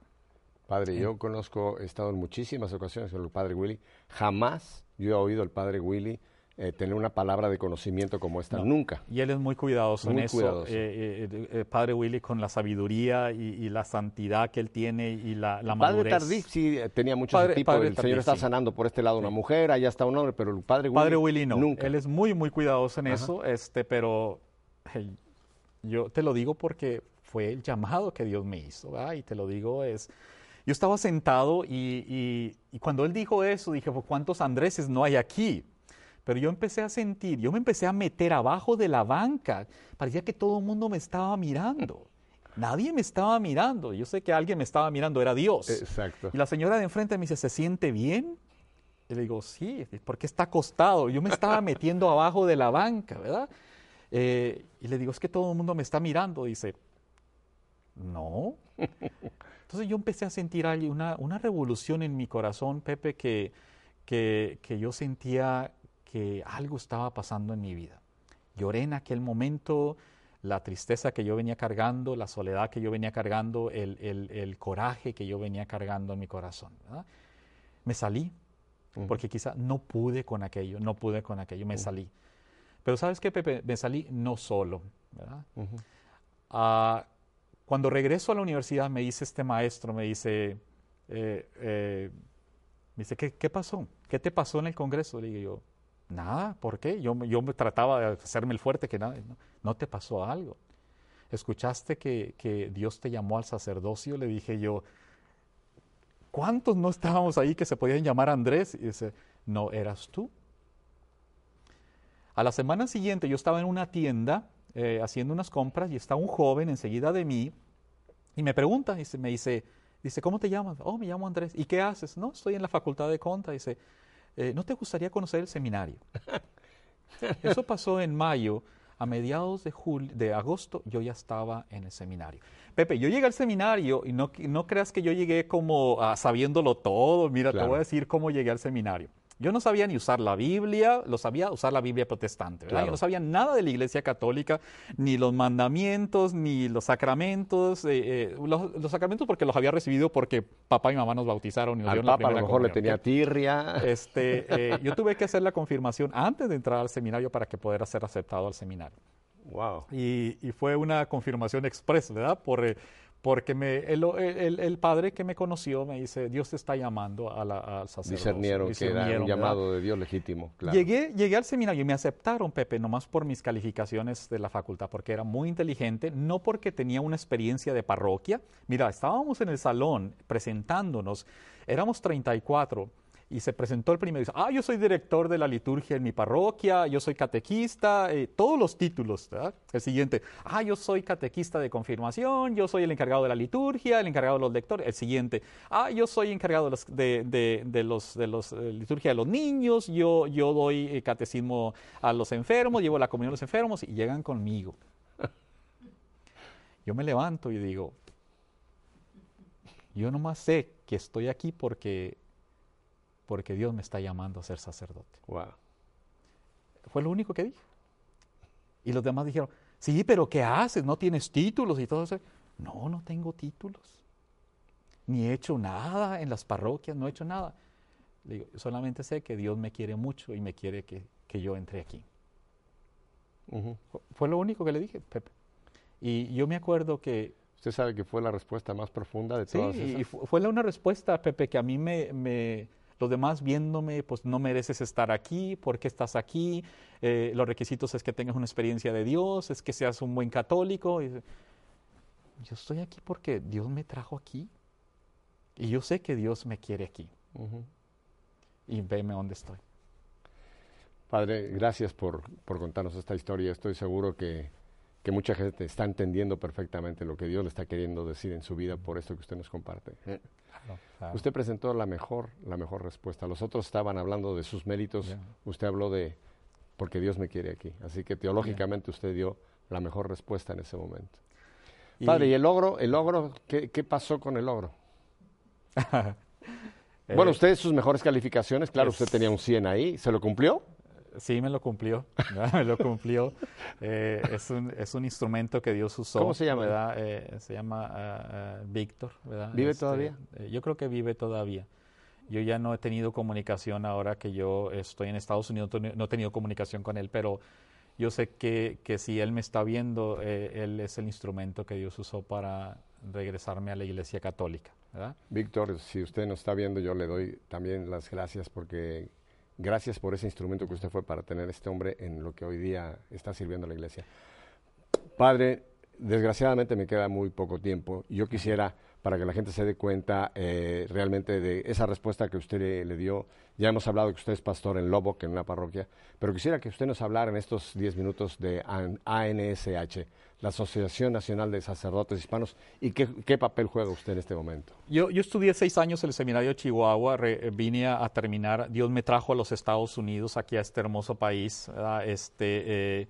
Padre, yo conozco, he estado en muchísimas ocasiones con el Padre Willy. Jamás yo he oído al Padre Willy eh, tener una palabra de conocimiento como esta. No. Nunca. Y él es muy cuidadoso Muy en eso. cuidadoso. eh, eh, eh, padre Willy con la sabiduría y, y la santidad que él tiene y la, la Padre madurez. Tardif sí tenía mucho Padre- ese tipo. Padre el Tardif, Señor está sí. sanando por este lado una mujer, allá está un hombre, pero el Padre Willy, Padre Willy no. nunca. Él es muy, muy cuidadoso en eso, este, pero hey, yo te lo digo porque fue el llamado que Dios me hizo, ¿verdad? Y te lo digo es... Yo estaba sentado y, y- y cuando él dijo eso, dije, pues, ¿cuántos Andréses no hay aquí? Pero yo empecé a sentir, yo me empecé a meter abajo de la banca. Parecía que todo el mundo me estaba mirando. Nadie me estaba mirando. Yo sé que alguien me estaba mirando, era Dios. Exacto. Y la señora de enfrente me dice, ¿se siente bien? Y le digo, sí, porque está acostado. Yo me estaba metiendo abajo de la banca, ¿verdad? Eh, y le digo, es que todo el mundo me está mirando. Dice, no. Entonces yo empecé a sentir una, una revolución en mi corazón, Pepe, que, que, que yo sentía que algo estaba pasando en mi vida. Lloré en aquel momento, la tristeza que yo venía cargando, la soledad que yo venía cargando, el, el, el coraje que yo venía cargando en mi corazón. ¿verdad? Me salí, porque quizá no pude con aquello, no pude con aquello, me salí. Pero sabes qué, Pepe, me salí no solo. ¿verdad? Ah, cuando regreso a la universidad me dice este maestro, me dice, eh, eh, me dice, ¿qué, ¿qué, pasó? ¿Qué te pasó en el Congreso? Le digo yo, nada, ¿por qué? Yo, yo trataba de hacerme el fuerte que nada, no, no te pasó algo. ¿Escuchaste que, que, Dios te llamó al sacerdocio? Le dije yo, ¿cuántos no estábamos ahí que se podían llamar Andrés? Y dice, no, eras tú. A la semana siguiente yo estaba en una tienda eh, haciendo unas compras y está un joven enseguida de mí y me pregunta, y me dice, dice, ¿cómo te llamas? Oh, me llamo Andrés. ¿Y qué haces? No, estoy en la facultad de Conta. Dice, eh, ¿no te gustaría conocer el seminario? Eso pasó en mayo. A mediados de, julio, de agosto yo ya estaba en el seminario. Pepe, yo llegué al seminario y no, no creas que yo llegué como uh, sabiéndolo todo. Mira, claro. te voy a decir cómo llegué al seminario. Yo no sabía ni usar la Biblia, lo sabía usar la Biblia protestante, ¿verdad? Claro. Yo no sabía nada de la Iglesia Católica, ni los mandamientos, ni los sacramentos, eh, eh, los, los, sacramentos porque los había recibido porque papá y mamá nos bautizaron y nos Al dieron Papa la a lo mejor le tenía tirria. Este, <laughs> eh, yo tuve que hacer la confirmación antes de entrar al seminario para que pudiera ser aceptado al seminario. Wow. Y, y fue una confirmación express, ¿verdad? Por, porque me, el, el, el, padre que me conoció me dice, Dios te está llamando a la, al sacerdocio. Discernieron, Discernieron que era un llamado de Dios legítimo. Claro. Llegué, llegué al seminario y me aceptaron, Pepe, nomás por mis calificaciones de la facultad, porque era muy inteligente, no porque tenía una experiencia de parroquia. Mira, estábamos en el salón presentándonos, éramos 34 y se presentó el primero y dice, ah, yo soy director de la liturgia en mi parroquia, yo soy catequista, eh, todos los títulos. ¿verdad? El siguiente, ah, yo soy catequista de confirmación, yo soy el encargado de la liturgia, el encargado de los lectores. El siguiente, ah, yo soy encargado de los, de, de, los, de los eh, liturgia de los niños, yo, yo doy eh, catecismo a los enfermos, llevo la comunión a los enfermos y llegan conmigo. Yo me levanto y digo, yo nomás sé que estoy aquí porque porque Dios me está llamando a ser sacerdote. Wow. Fue lo único que dije. Y los demás dijeron, sí, pero ¿qué haces? ¿No tienes títulos y todo eso? No, no tengo títulos. Ni he hecho nada en las parroquias, no he hecho nada. Le digo, solamente sé que Dios me quiere mucho y me quiere que, que yo entre aquí. Uh -huh. Fue lo único que le dije, Pepe. Y yo me acuerdo que... Usted sabe que fue la respuesta más profunda de todas sí, esas. y fue una respuesta, Pepe, que a mí me, me los demás viéndome, pues no mereces estar aquí, ¿por qué estás aquí? Eh, los requisitos es que tengas una experiencia de Dios, es que seas un buen católico. Y, yo estoy aquí porque Dios me trajo aquí y yo sé que Dios me quiere aquí. Uh -huh. Y veme dónde estoy. Padre, gracias por, por, contarnos esta historia. Estoy seguro que, que, mucha gente está entendiendo perfectamente lo que Dios le está queriendo decir en su vida por esto que usted nos comparte. Claro, claro. Usted presentó la mejor, la mejor respuesta. Los otros estaban hablando de sus méritos. Yeah. Usted habló de porque Dios me quiere aquí. Así que teológicamente yeah. usted dio la mejor respuesta en ese momento. Y Padre, ¿y el logro? ¿El logro? ¿Qué, qué pasó con el logro? <laughs> eh, bueno, usted sus mejores calificaciones, claro, es, usted tenía un 100 ahí. ¿Se lo cumplió? Sí, me lo cumplió, <laughs> me lo cumplió. Eh, es, un, es un instrumento que Dios usó. ¿Cómo se llama? ¿verdad? Eh, se llama uh, uh, Víctor. ¿verdad? ¿Vive este, todavía? Eh, yo creo que vive todavía. Yo ya no he tenido comunicación ahora que yo estoy en Estados Unidos, no he tenido comunicación con él, pero yo sé que, que si él me está viendo, eh, él es el instrumento que Dios usó para regresarme a la Iglesia Católica. ¿verdad? Víctor, si usted nos está viendo, yo le doy también las gracias porque Gracias por ese instrumento que usted fue para tener este hombre en lo que hoy día está sirviendo a la iglesia. Padre, desgraciadamente me queda muy poco tiempo. Yo quisiera para que la gente se dé cuenta eh, realmente de esa respuesta que usted le, dio. Ya hemos hablado que usted es pastor en Lobo, que en una parroquia, pero quisiera que usted nos hablara en estos 10 minutos de ANSH, la Asociación Nacional de Sacerdotes Hispanos, y qué, papel juega usted en este momento. Yo, yo estudié seis años en el seminario de Chihuahua, re, vine a, terminar, Dios me trajo a los Estados Unidos, aquí a este hermoso país, este... Eh,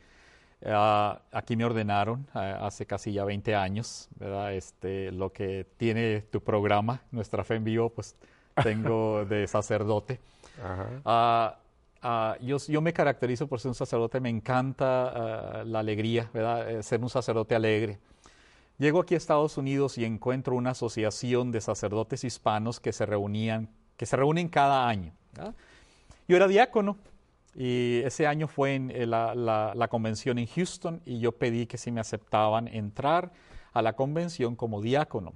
Uh, aquí me ordenaron uh, hace casi ya 20 años, ¿verdad? Este, lo que tiene tu programa, Nuestra Fe en Vivo, pues tengo <laughs> de sacerdote. Uh, yo, yo, me caracterizo por ser un sacerdote, me encanta la alegría, ¿verdad? Eh, ser un sacerdote alegre. Llego aquí a Estados Unidos y encuentro una asociación de sacerdotes hispanos que se reunían, que se reúnen cada año. ¿verdad? Yo era diácono, y ese año fue en eh, la, la, la, convención en Houston y yo pedí que si me aceptaban entrar a la convención como diácono.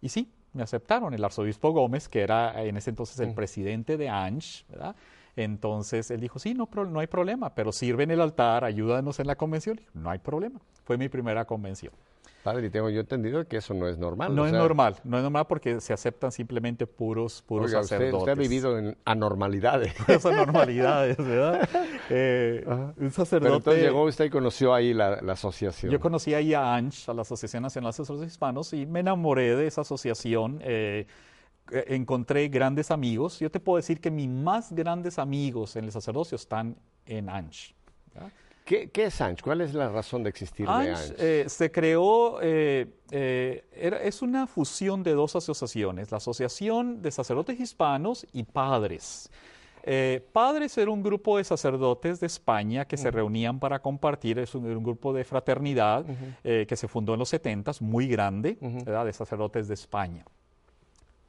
Y sí, me aceptaron. El arzobispo Gómez, que era en ese entonces el mm. presidente de ANSH, ¿verdad? Entonces él dijo, sí, no, no hay problema, pero sirve en el altar, ayúdanos en la convención. no hay problema. Fue mi primera convención. Padre, y tengo yo entendido que eso no es normal. No es normal, no es normal porque se aceptan simplemente puros, puros Oiga, sacerdotes. Usted, usted, ha vivido en anormalidades. <laughs> Esas anormalidades, ¿verdad? Eh, un sacerdote... Pero entonces llegó usted y conoció ahí la, la, asociación. Yo conocí ahí a ANCH, a la Asociación Nacional de Sacerdotes Hispanos, y me enamoré de esa asociación. Eh, encontré grandes amigos. Yo te puedo decir que mis más grandes amigos en el sacerdocio están en ANCH. ¿verdad? ¿Qué, ¿Qué, es ANCH? ¿Cuál es la razón de existir ANCH, de ANCH? Eh, se creó, eh, eh, era, es una fusión de dos asociaciones, la Asociación de Sacerdotes Hispanos y Padres. Eh, Padres era un grupo de sacerdotes de España que uh -huh. se reunían para compartir, es un, un grupo de fraternidad uh -huh. que se fundó en los 70, muy grande, uh -huh. de sacerdotes de España.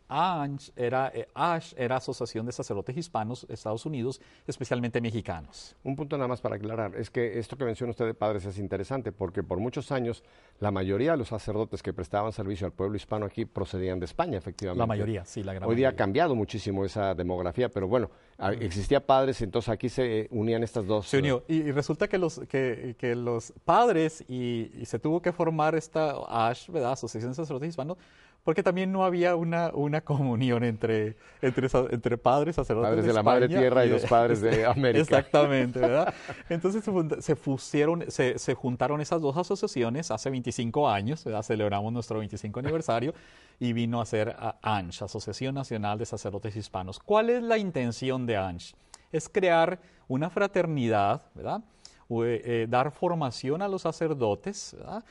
ASH era, eh, ASH era Asociación de Sacerdotes Hispanos Estados Unidos, especialmente mexicanos. Un punto nada más para aclarar, es que esto que menciona usted de padres es interesante porque por muchos años la mayoría de los sacerdotes que prestaban servicio al pueblo hispano aquí procedían de España, efectivamente. La mayoría, sí, la gran Hoy día mayoría. ha cambiado muchísimo esa demografía, pero bueno, mm. existía padres, entonces aquí se unían estas dos. Se unió, y, y resulta que los, que, que los padres, y, y, se tuvo que formar esta ASH, ¿verdad? Asociación de Sacerdotes Hispanos, porque también no había una, una comunión entre, entre, entre padres, sacerdotes padres de, de la España madre tierra y, de, los padres de <laughs> América. Exactamente, ¿verdad? Entonces se, pusieron, se, se, juntaron esas dos asociaciones hace 25 años, ¿verdad? celebramos nuestro 25 aniversario y vino a ser ANCH, Asociación Nacional de Sacerdotes Hispanos. ¿Cuál es la intención de ANCH? Es crear una fraternidad, ¿verdad? Eh, eh, dar formación a los sacerdotes, ¿verdad?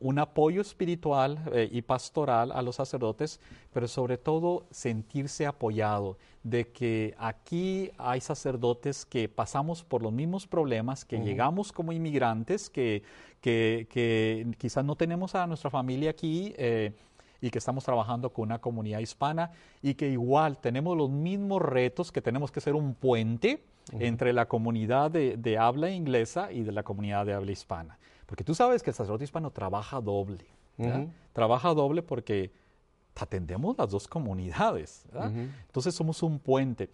Un apoyo espiritual eh, y pastoral a los sacerdotes, pero sobre todo sentirse apoyado de que aquí hay sacerdotes que pasamos por los mismos problemas, que uh -huh. llegamos como inmigrantes, que, que, que, quizás no tenemos a nuestra familia aquí. Eh, y que estamos trabajando con una comunidad hispana y que igual tenemos los mismos retos, que tenemos que ser un puente uh -huh. entre la comunidad de, de habla inglesa y de la comunidad de habla hispana. Porque tú sabes que el sacerdote hispano trabaja doble. Uh -huh. Trabaja doble porque atendemos las dos comunidades. Uh -huh. Entonces somos un puente.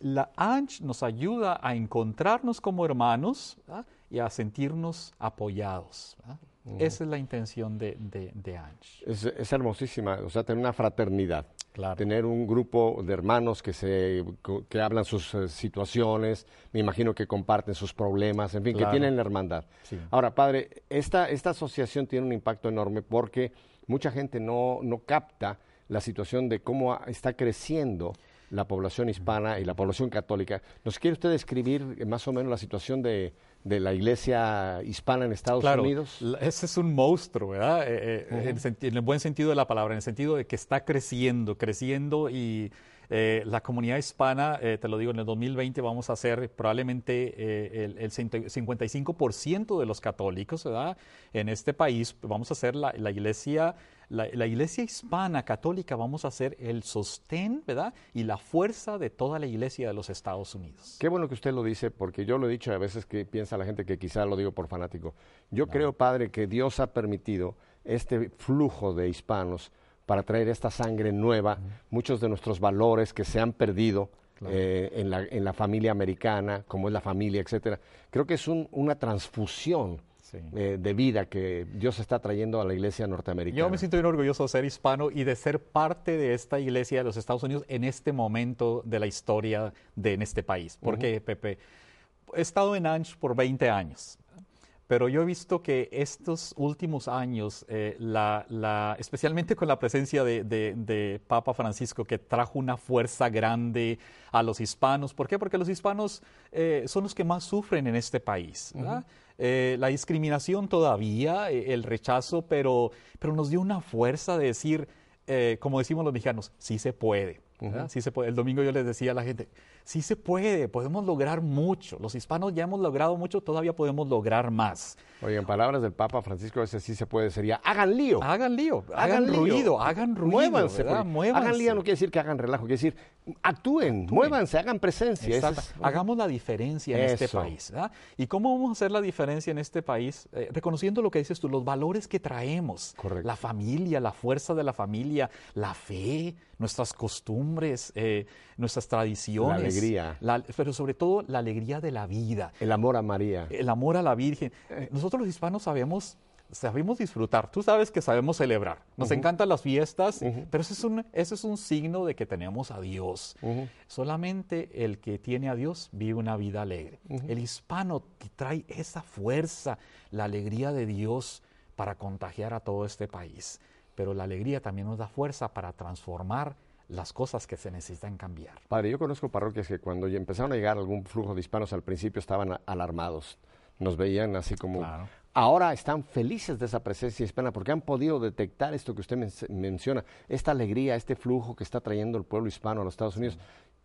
La ANCH nos ayuda a encontrarnos como hermanos ¿verdad? y a sentirnos apoyados. Uh -huh. Esa es la intención de, de, de ANCH. Es, es, hermosísima, o sea, tener una fraternidad. Claro. Tener un grupo de hermanos que, se, que hablan sus uh, situaciones, me imagino que comparten sus problemas, en fin, claro. que tienen la hermandad. Sí. Ahora, padre, esta, esta asociación tiene un impacto enorme porque mucha gente no, no capta la situación de cómo está creciendo la población hispana y la población católica. ¿Nos quiere usted describir más o menos la situación de, de la iglesia hispana en Estados claro, Unidos? Ese es un monstruo, ¿verdad? Eh, uh -huh. en, en, el buen sentido de la palabra, en el sentido de que está creciendo, creciendo y eh, la comunidad hispana, eh, te lo digo, en el 2020 vamos a ser probablemente eh, el, el 55% de los católicos, ¿verdad? En este país vamos a ser la, la iglesia la, la, iglesia hispana católica vamos a ser el sostén, ¿verdad? Y la fuerza de toda la iglesia de los Estados Unidos. Qué bueno que usted lo dice, porque yo lo he dicho a veces que piensa la gente que quizá lo digo por fanático. Yo no. creo, Padre, que Dios ha permitido este flujo de hispanos para traer esta sangre nueva, uh -huh. muchos de nuestros valores que se han perdido. Claro. Eh, en, la, en, la, familia americana, como es la familia, etcétera. Creo que es un, una transfusión eh, de vida que Dios está trayendo a la iglesia norteamericana. Yo me siento bien orgulloso de ser hispano y de ser parte de esta iglesia de los Estados Unidos en este momento de la historia de en este país. Porque, Pepe, he estado en Anch por 20 años pero yo he visto que estos últimos años, eh, la, especialmente con la presencia de, Papa Francisco, que trajo una fuerza grande a los hispanos. ¿Por qué? Porque los hispanos eh, son los que más sufren en este país. Eh, la discriminación todavía, el rechazo, pero, pero nos dio una fuerza de decir, como decimos los mexicanos, sí se puede. Sí se puede. El domingo yo les decía a la gente, sí se puede, podemos lograr mucho. Los hispanos ya hemos logrado mucho, todavía podemos lograr más. Oye, en palabras del Papa Francisco, ese sí se puede, sería, hagan lío. Hagan lío, hagan, ruido, hagan ruido. Muévanse, Hagan lío no quiere decir que hagan relajo, quiere decir, actúen, muévanse, hagan presencia. Hagamos la diferencia en este país. ¿Y cómo vamos a hacer la diferencia en este país? Eh, reconociendo lo que dices tú, los valores que traemos. Correcto. La familia, la fuerza de la familia, la fe, nuestras costumbres, eh, nuestras tradiciones. La alegría. pero sobre todo la alegría de la vida. El amor a María. El amor a la Virgen. Eh. Nosotros los hispanos sabemos sabemos disfrutar, tú sabes que sabemos celebrar, nos encantan las fiestas, pero ese es, un, es un signo de que tenemos a Dios. Solamente el que tiene a Dios vive una vida alegre. El hispano trae esa fuerza, la alegría de Dios para contagiar a todo este país, pero la alegría también nos da fuerza para transformar las cosas que se necesitan cambiar. Padre, yo conozco parroquias que cuando empezaron a llegar algún flujo de hispanos al principio estaban alarmados. Nos veían así como... Ahora están felices de esa presencia hispana porque han podido detectar esto que usted menciona, esta alegría, este flujo que está trayendo el pueblo hispano a los Estados Unidos.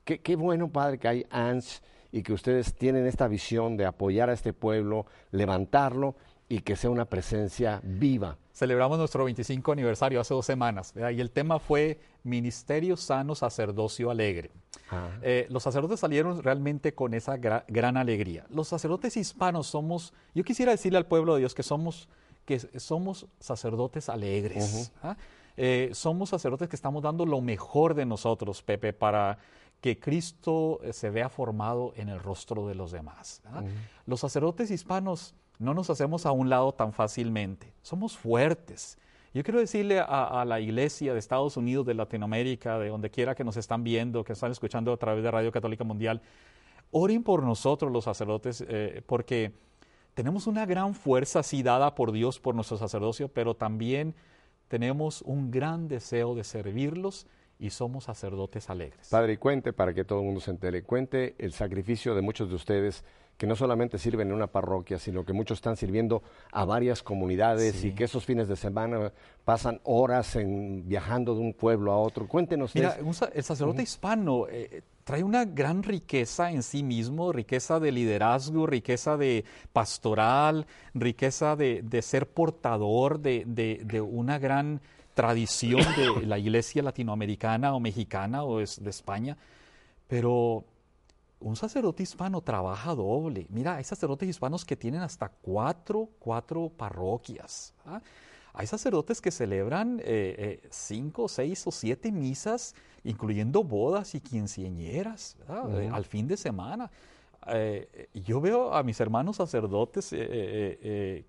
Qué, qué, bueno, Padre, que hay ANS y que ustedes tienen esta visión de apoyar a este pueblo, levantarlo y que sea una presencia viva. Celebramos nuestro 25 aniversario hace dos semanas y el tema fue Ministerio Sano, Sacerdocio Alegre. Ah. Eh, los sacerdotes salieron realmente con esa gran alegría. Los sacerdotes hispanos somos, yo quisiera decirle al pueblo de Dios que somos, que somos sacerdotes alegres. ¿ah? Eh, somos sacerdotes que estamos dando lo mejor de nosotros, Pepe, para que Cristo eh, se vea formado en el rostro de los demás. Los sacerdotes hispanos no nos hacemos a un lado tan fácilmente. Somos fuertes. Yo quiero decirle a, la iglesia de Estados Unidos, de Latinoamérica, de donde quiera que nos están viendo, que están escuchando a través de Radio Católica Mundial, oren por nosotros los sacerdotes, eh, porque tenemos una gran fuerza así dada por Dios, por nuestro sacerdocio, pero también tenemos un gran deseo de servirlos y somos sacerdotes alegres. Padre, cuente para que todo el mundo se entere, cuente el sacrificio de muchos de ustedes que no solamente sirven en una parroquia, sino que muchos están sirviendo a varias comunidades y que esos fines de semana pasan horas en, viajando de un pueblo a otro. Cuéntenos. Mira, el sacerdote hispano eh, trae una gran riqueza en sí mismo, riqueza de liderazgo, riqueza de pastoral, riqueza de, ser portador de, de, una gran tradición de la <coughs> iglesia latinoamericana o mexicana o de España, pero un sacerdote hispano trabaja doble. Mira, hay sacerdotes hispanos que tienen hasta cuatro, cuatro parroquias. ¿ah? Hay sacerdotes que celebran eh, eh, cinco, seis o siete misas, incluyendo bodas y quinceañeras, eh, al fin de semana. yo veo a mis hermanos sacerdotes que,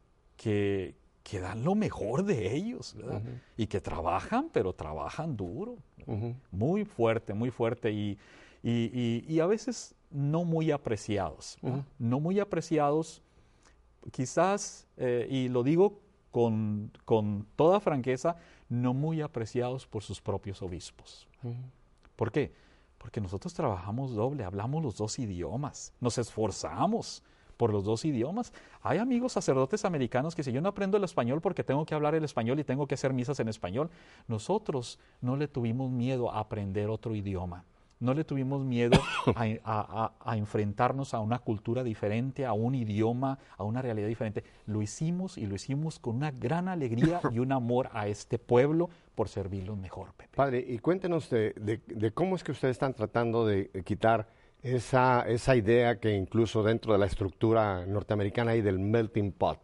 que, dan lo mejor de ellos, Y que trabajan, pero trabajan duro. Muy fuerte, muy fuerte. Y, y, y, a veces no muy apreciados. ¿no? muy apreciados, quizás, eh, y lo digo con, toda franqueza, no muy apreciados por sus propios obispos. ¿Por qué? Porque nosotros trabajamos doble, hablamos los dos idiomas, nos esforzamos por los dos idiomas. Hay amigos sacerdotes americanos que si yo no aprendo el español porque tengo que hablar el español y tengo que hacer misas en español, nosotros no le tuvimos miedo a aprender otro idioma no le tuvimos miedo a, enfrentarnos a una cultura diferente, a un idioma, a una realidad diferente. Lo hicimos y lo hicimos con una gran alegría y un amor a este pueblo por servirlo mejor, Pepe. Padre, y cuéntenos de, cómo es que ustedes están tratando de quitar esa, esa idea que incluso dentro de la estructura norteamericana hay del melting pot,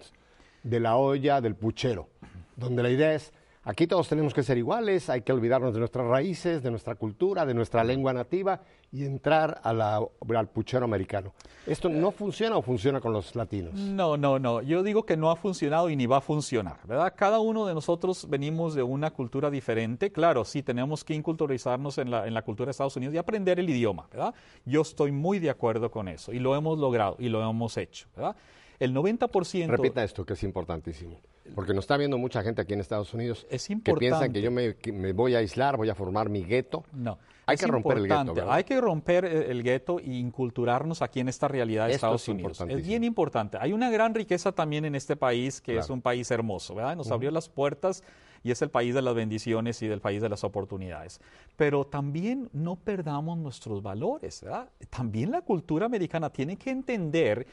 de la olla del puchero, donde la idea es Aquí todos tenemos que ser iguales, hay que olvidarnos de nuestras raíces, de nuestra cultura, de nuestra lengua nativa y entrar a la- al puchero americano. ¿Esto no funciona o funciona con los latinos? No, no, no. Yo digo que no ha funcionado y ni va a funcionar, ¿verdad? Cada uno de nosotros venimos de una cultura diferente. Claro, sí tenemos que inculturizarnos en la, en la cultura de Estados Unidos y aprender el idioma, ¿verdad? Yo estoy muy de acuerdo con eso y lo hemos logrado y lo hemos hecho, ¿verdad? El 90%... Repita esto, que es importantísimo. Porque nos está viendo mucha gente aquí en Estados Unidos Es que piensan importante. que yo me, que me voy a aislar, voy a formar mi gueto. No. Hay es que romper el gueto, importante. ¿verdad? Hay que romper eh, el gueto y inculturarnos aquí en esta realidad de Esto Estados es Unidos. Es bien importante. Hay una gran riqueza también en este país, que es Claro. un país hermoso, ¿verdad? Nos abrió las puertas y es el país de las bendiciones y del país de las oportunidades. Pero también no perdamos nuestros valores, ¿verdad? También la cultura americana tiene que entender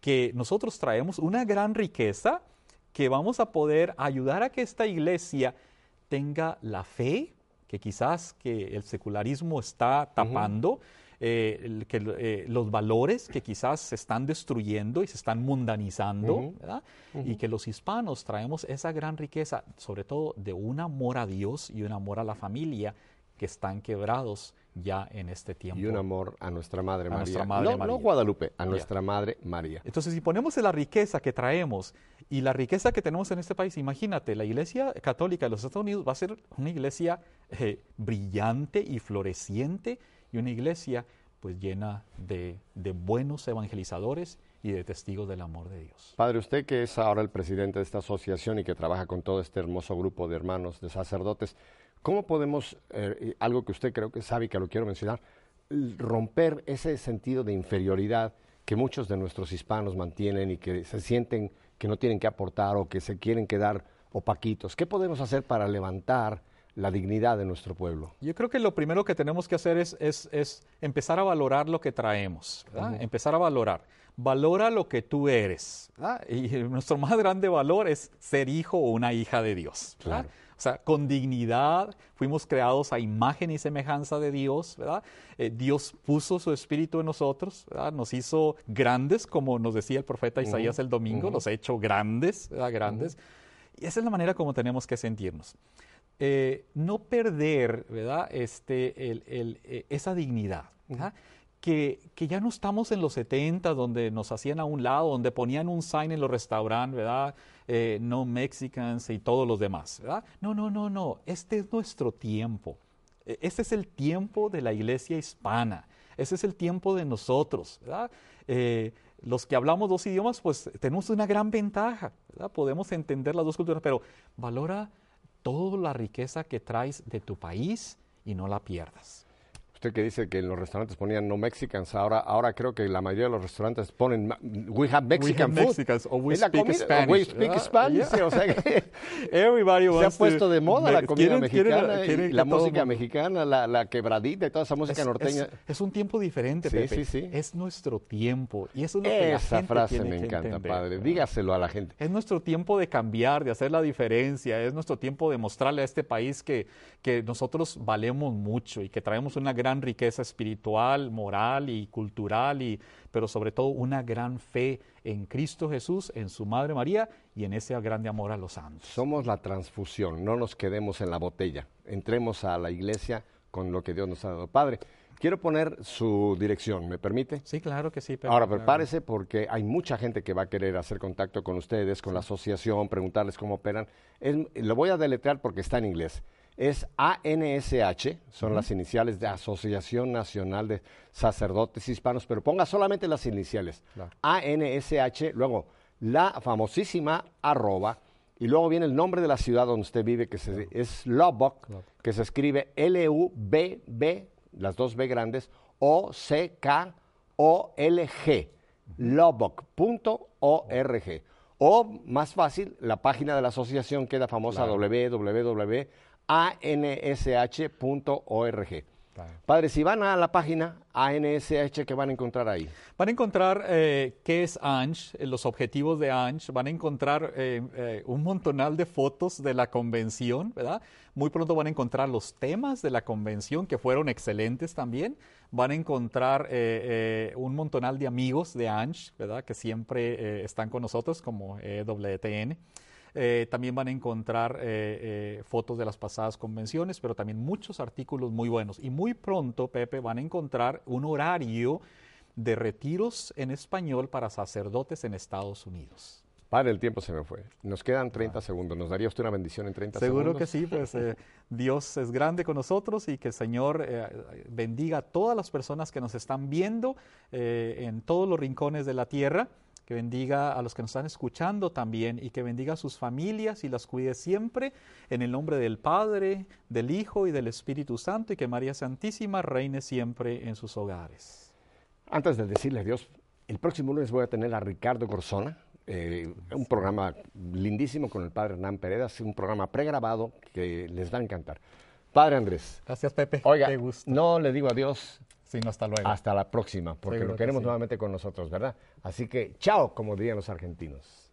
que nosotros traemos una gran riqueza que vamos a poder ayudar a que esta iglesia tenga la fe, que quizás que el secularismo está tapando, eh, que eh, los valores que quizás se están destruyendo y se están mundanizando. Y que los hispanos traemos esa gran riqueza, sobre todo de un amor a Dios y un amor a la familia que están quebrados ya en este tiempo. Y un amor a nuestra Madre A María. nuestra Madre no, María. no Guadalupe, a nuestra Madre María. Entonces, si ponemos la riqueza que traemos y la riqueza que tenemos en este país, imagínate, la Iglesia Católica de los Estados Unidos va a ser una iglesia eh, brillante y floreciente y una iglesia pues llena de, de buenos evangelizadores y de testigos del amor de Dios. Padre, usted que es ahora el presidente de esta asociación y que trabaja con todo este hermoso grupo de hermanos, de sacerdotes, ¿cómo podemos, eh, algo que usted creo que sabe y que lo quiero mencionar, romper ese sentido de inferioridad que muchos de nuestros hispanos mantienen y que se sienten que no tienen que aportar o que se quieren quedar opaquitos? ¿Qué podemos hacer para levantar la dignidad de nuestro pueblo? Yo creo que lo primero que tenemos que hacer es, es- es empezar a valorar lo que traemos, empezar a valorar. Valora lo que tú eres. ¿verdad? Y <laughs> nuestro más grande valor es ser hijo o una hija de Dios. Claro. O sea, con dignidad fuimos creados a imagen y semejanza de Dios, ¿verdad? Eh, Dios puso su espíritu en nosotros, ¿verdad? Nos hizo grandes, como nos decía el profeta Isaías el domingo, los ha hecho grandes, ¿verdad? Grandes. Y esa es la manera como tenemos que sentirnos. Eh, no perder, ¿verdad? Este, el- el, eh, esa dignidad, ¿verdad? Que, ya no estamos en los 70 donde nos hacían a un lado, donde ponían un sign en los restaurantes, ¿verdad? Eh, no Mexicans y todos los demás, ¿verdad? No, no, no, no. Este es nuestro tiempo. E- Este es el tiempo de la iglesia hispana. Ese es el tiempo de nosotros, ¿verdad? Eh, los que hablamos dos idiomas, pues tenemos una gran ventaja, ¿verdad? Podemos entender las dos culturas, pero valora toda la riqueza que traes de tu país y no la pierdas. Usted que dice que en los restaurantes ponían no Mexicans, ahora, ahora creo que la mayoría de los restaurantes ponen we have Mexican have food. Mexicans, or we Es la speak Spanish, we speak. Spanish, Yeah. o sea que <laughs> Everybody se ha puesto de moda la comida mexicana y la música mexicana, la, la quebradita y toda esa música Es- norteña. Es, es un tiempo diferente, Sí, Pepe. sí, sí. Es nuestro tiempo. Y eso es lo que la Esa gente frase tiene me encanta, entender, padre. Dígaselo a la gente. Es nuestro tiempo de cambiar, de hacer la diferencia, es nuestro tiempo de mostrarle a este país que, que nosotros valemos mucho y que traemos una gran riqueza espiritual, moral y cultural, y, pero sobre todo una gran fe en Cristo Jesús, en su Madre María y en ese grande amor a los santos. Somos la transfusión, no nos quedemos en la botella. Entremos a la iglesia con lo que Dios nos ha dado. Padre, quiero poner su dirección, ¿me permite? Sí, claro que sí. Ahora prepárese porque hay mucha gente que va a querer hacer contacto con ustedes, con la asociación, preguntarles cómo operan. Es- lo voy a deletrear porque está en inglés. Es ANSH, son las iniciales de Asociación Nacional de Sacerdotes Hispanos, pero ponga solamente las iniciales. Claro. ANSH, luego la famosísima arroba, y luego viene el nombre de la ciudad donde usted vive, que se- es Lubbock, que se escribe L-U-B-B, las dos B grandes, O-C-K-O-L-G, lubbock.org. O, más fácil, la página de la asociación queda famosa www.ansh.org. Claro. Padre, si van a la página ANSH, ¿qué van a encontrar ahí? Van a encontrar eh, qué es ANSH, eh, los objetivos de ANSH, van a encontrar eh, eh, un montonal de fotos de la convención, ¿verdad? Muy pronto van a encontrar los temas de la convención que fueron excelentes también. Van a encontrar un montonal de amigos de ANSH, ¿verdad? Que siempre están con nosotros como EWTN. Eh, también van a encontrar eh, fotos de las pasadas convenciones, pero también muchos artículos muy buenos. Y muy pronto, Pepe, van a encontrar un horario de retiros en español para sacerdotes en Estados Unidos. Padre, el tiempo se me fue. Nos quedan 30 segundos. ¿Nos daría usted una bendición en 30 segundos? Seguro que sí, pues eh, Dios es grande con nosotros y que el Señor eh, bendiga a todas las personas que nos están viendo eh, en todos los rincones de la tierra, que bendiga a los que nos están escuchando también y que bendiga a sus familias y las cuide siempre en el nombre del Padre, del Hijo y del Espíritu Santo y que María Santísima reine siempre en sus hogares. Antes de decirle adiós, el próximo lunes voy a tener a Ricardo Corzona eh, un programa lindísimo con el padre Hernán Peredas, un programa pregrabado que les va a encantar. Padre Andrés. Gracias, Pepe. Oiga, no le digo adiós. Sino hasta luego. Hasta la próxima, porque lo queremos nuevamente con nosotros, ¿verdad? Así que, chao, como dirían los argentinos.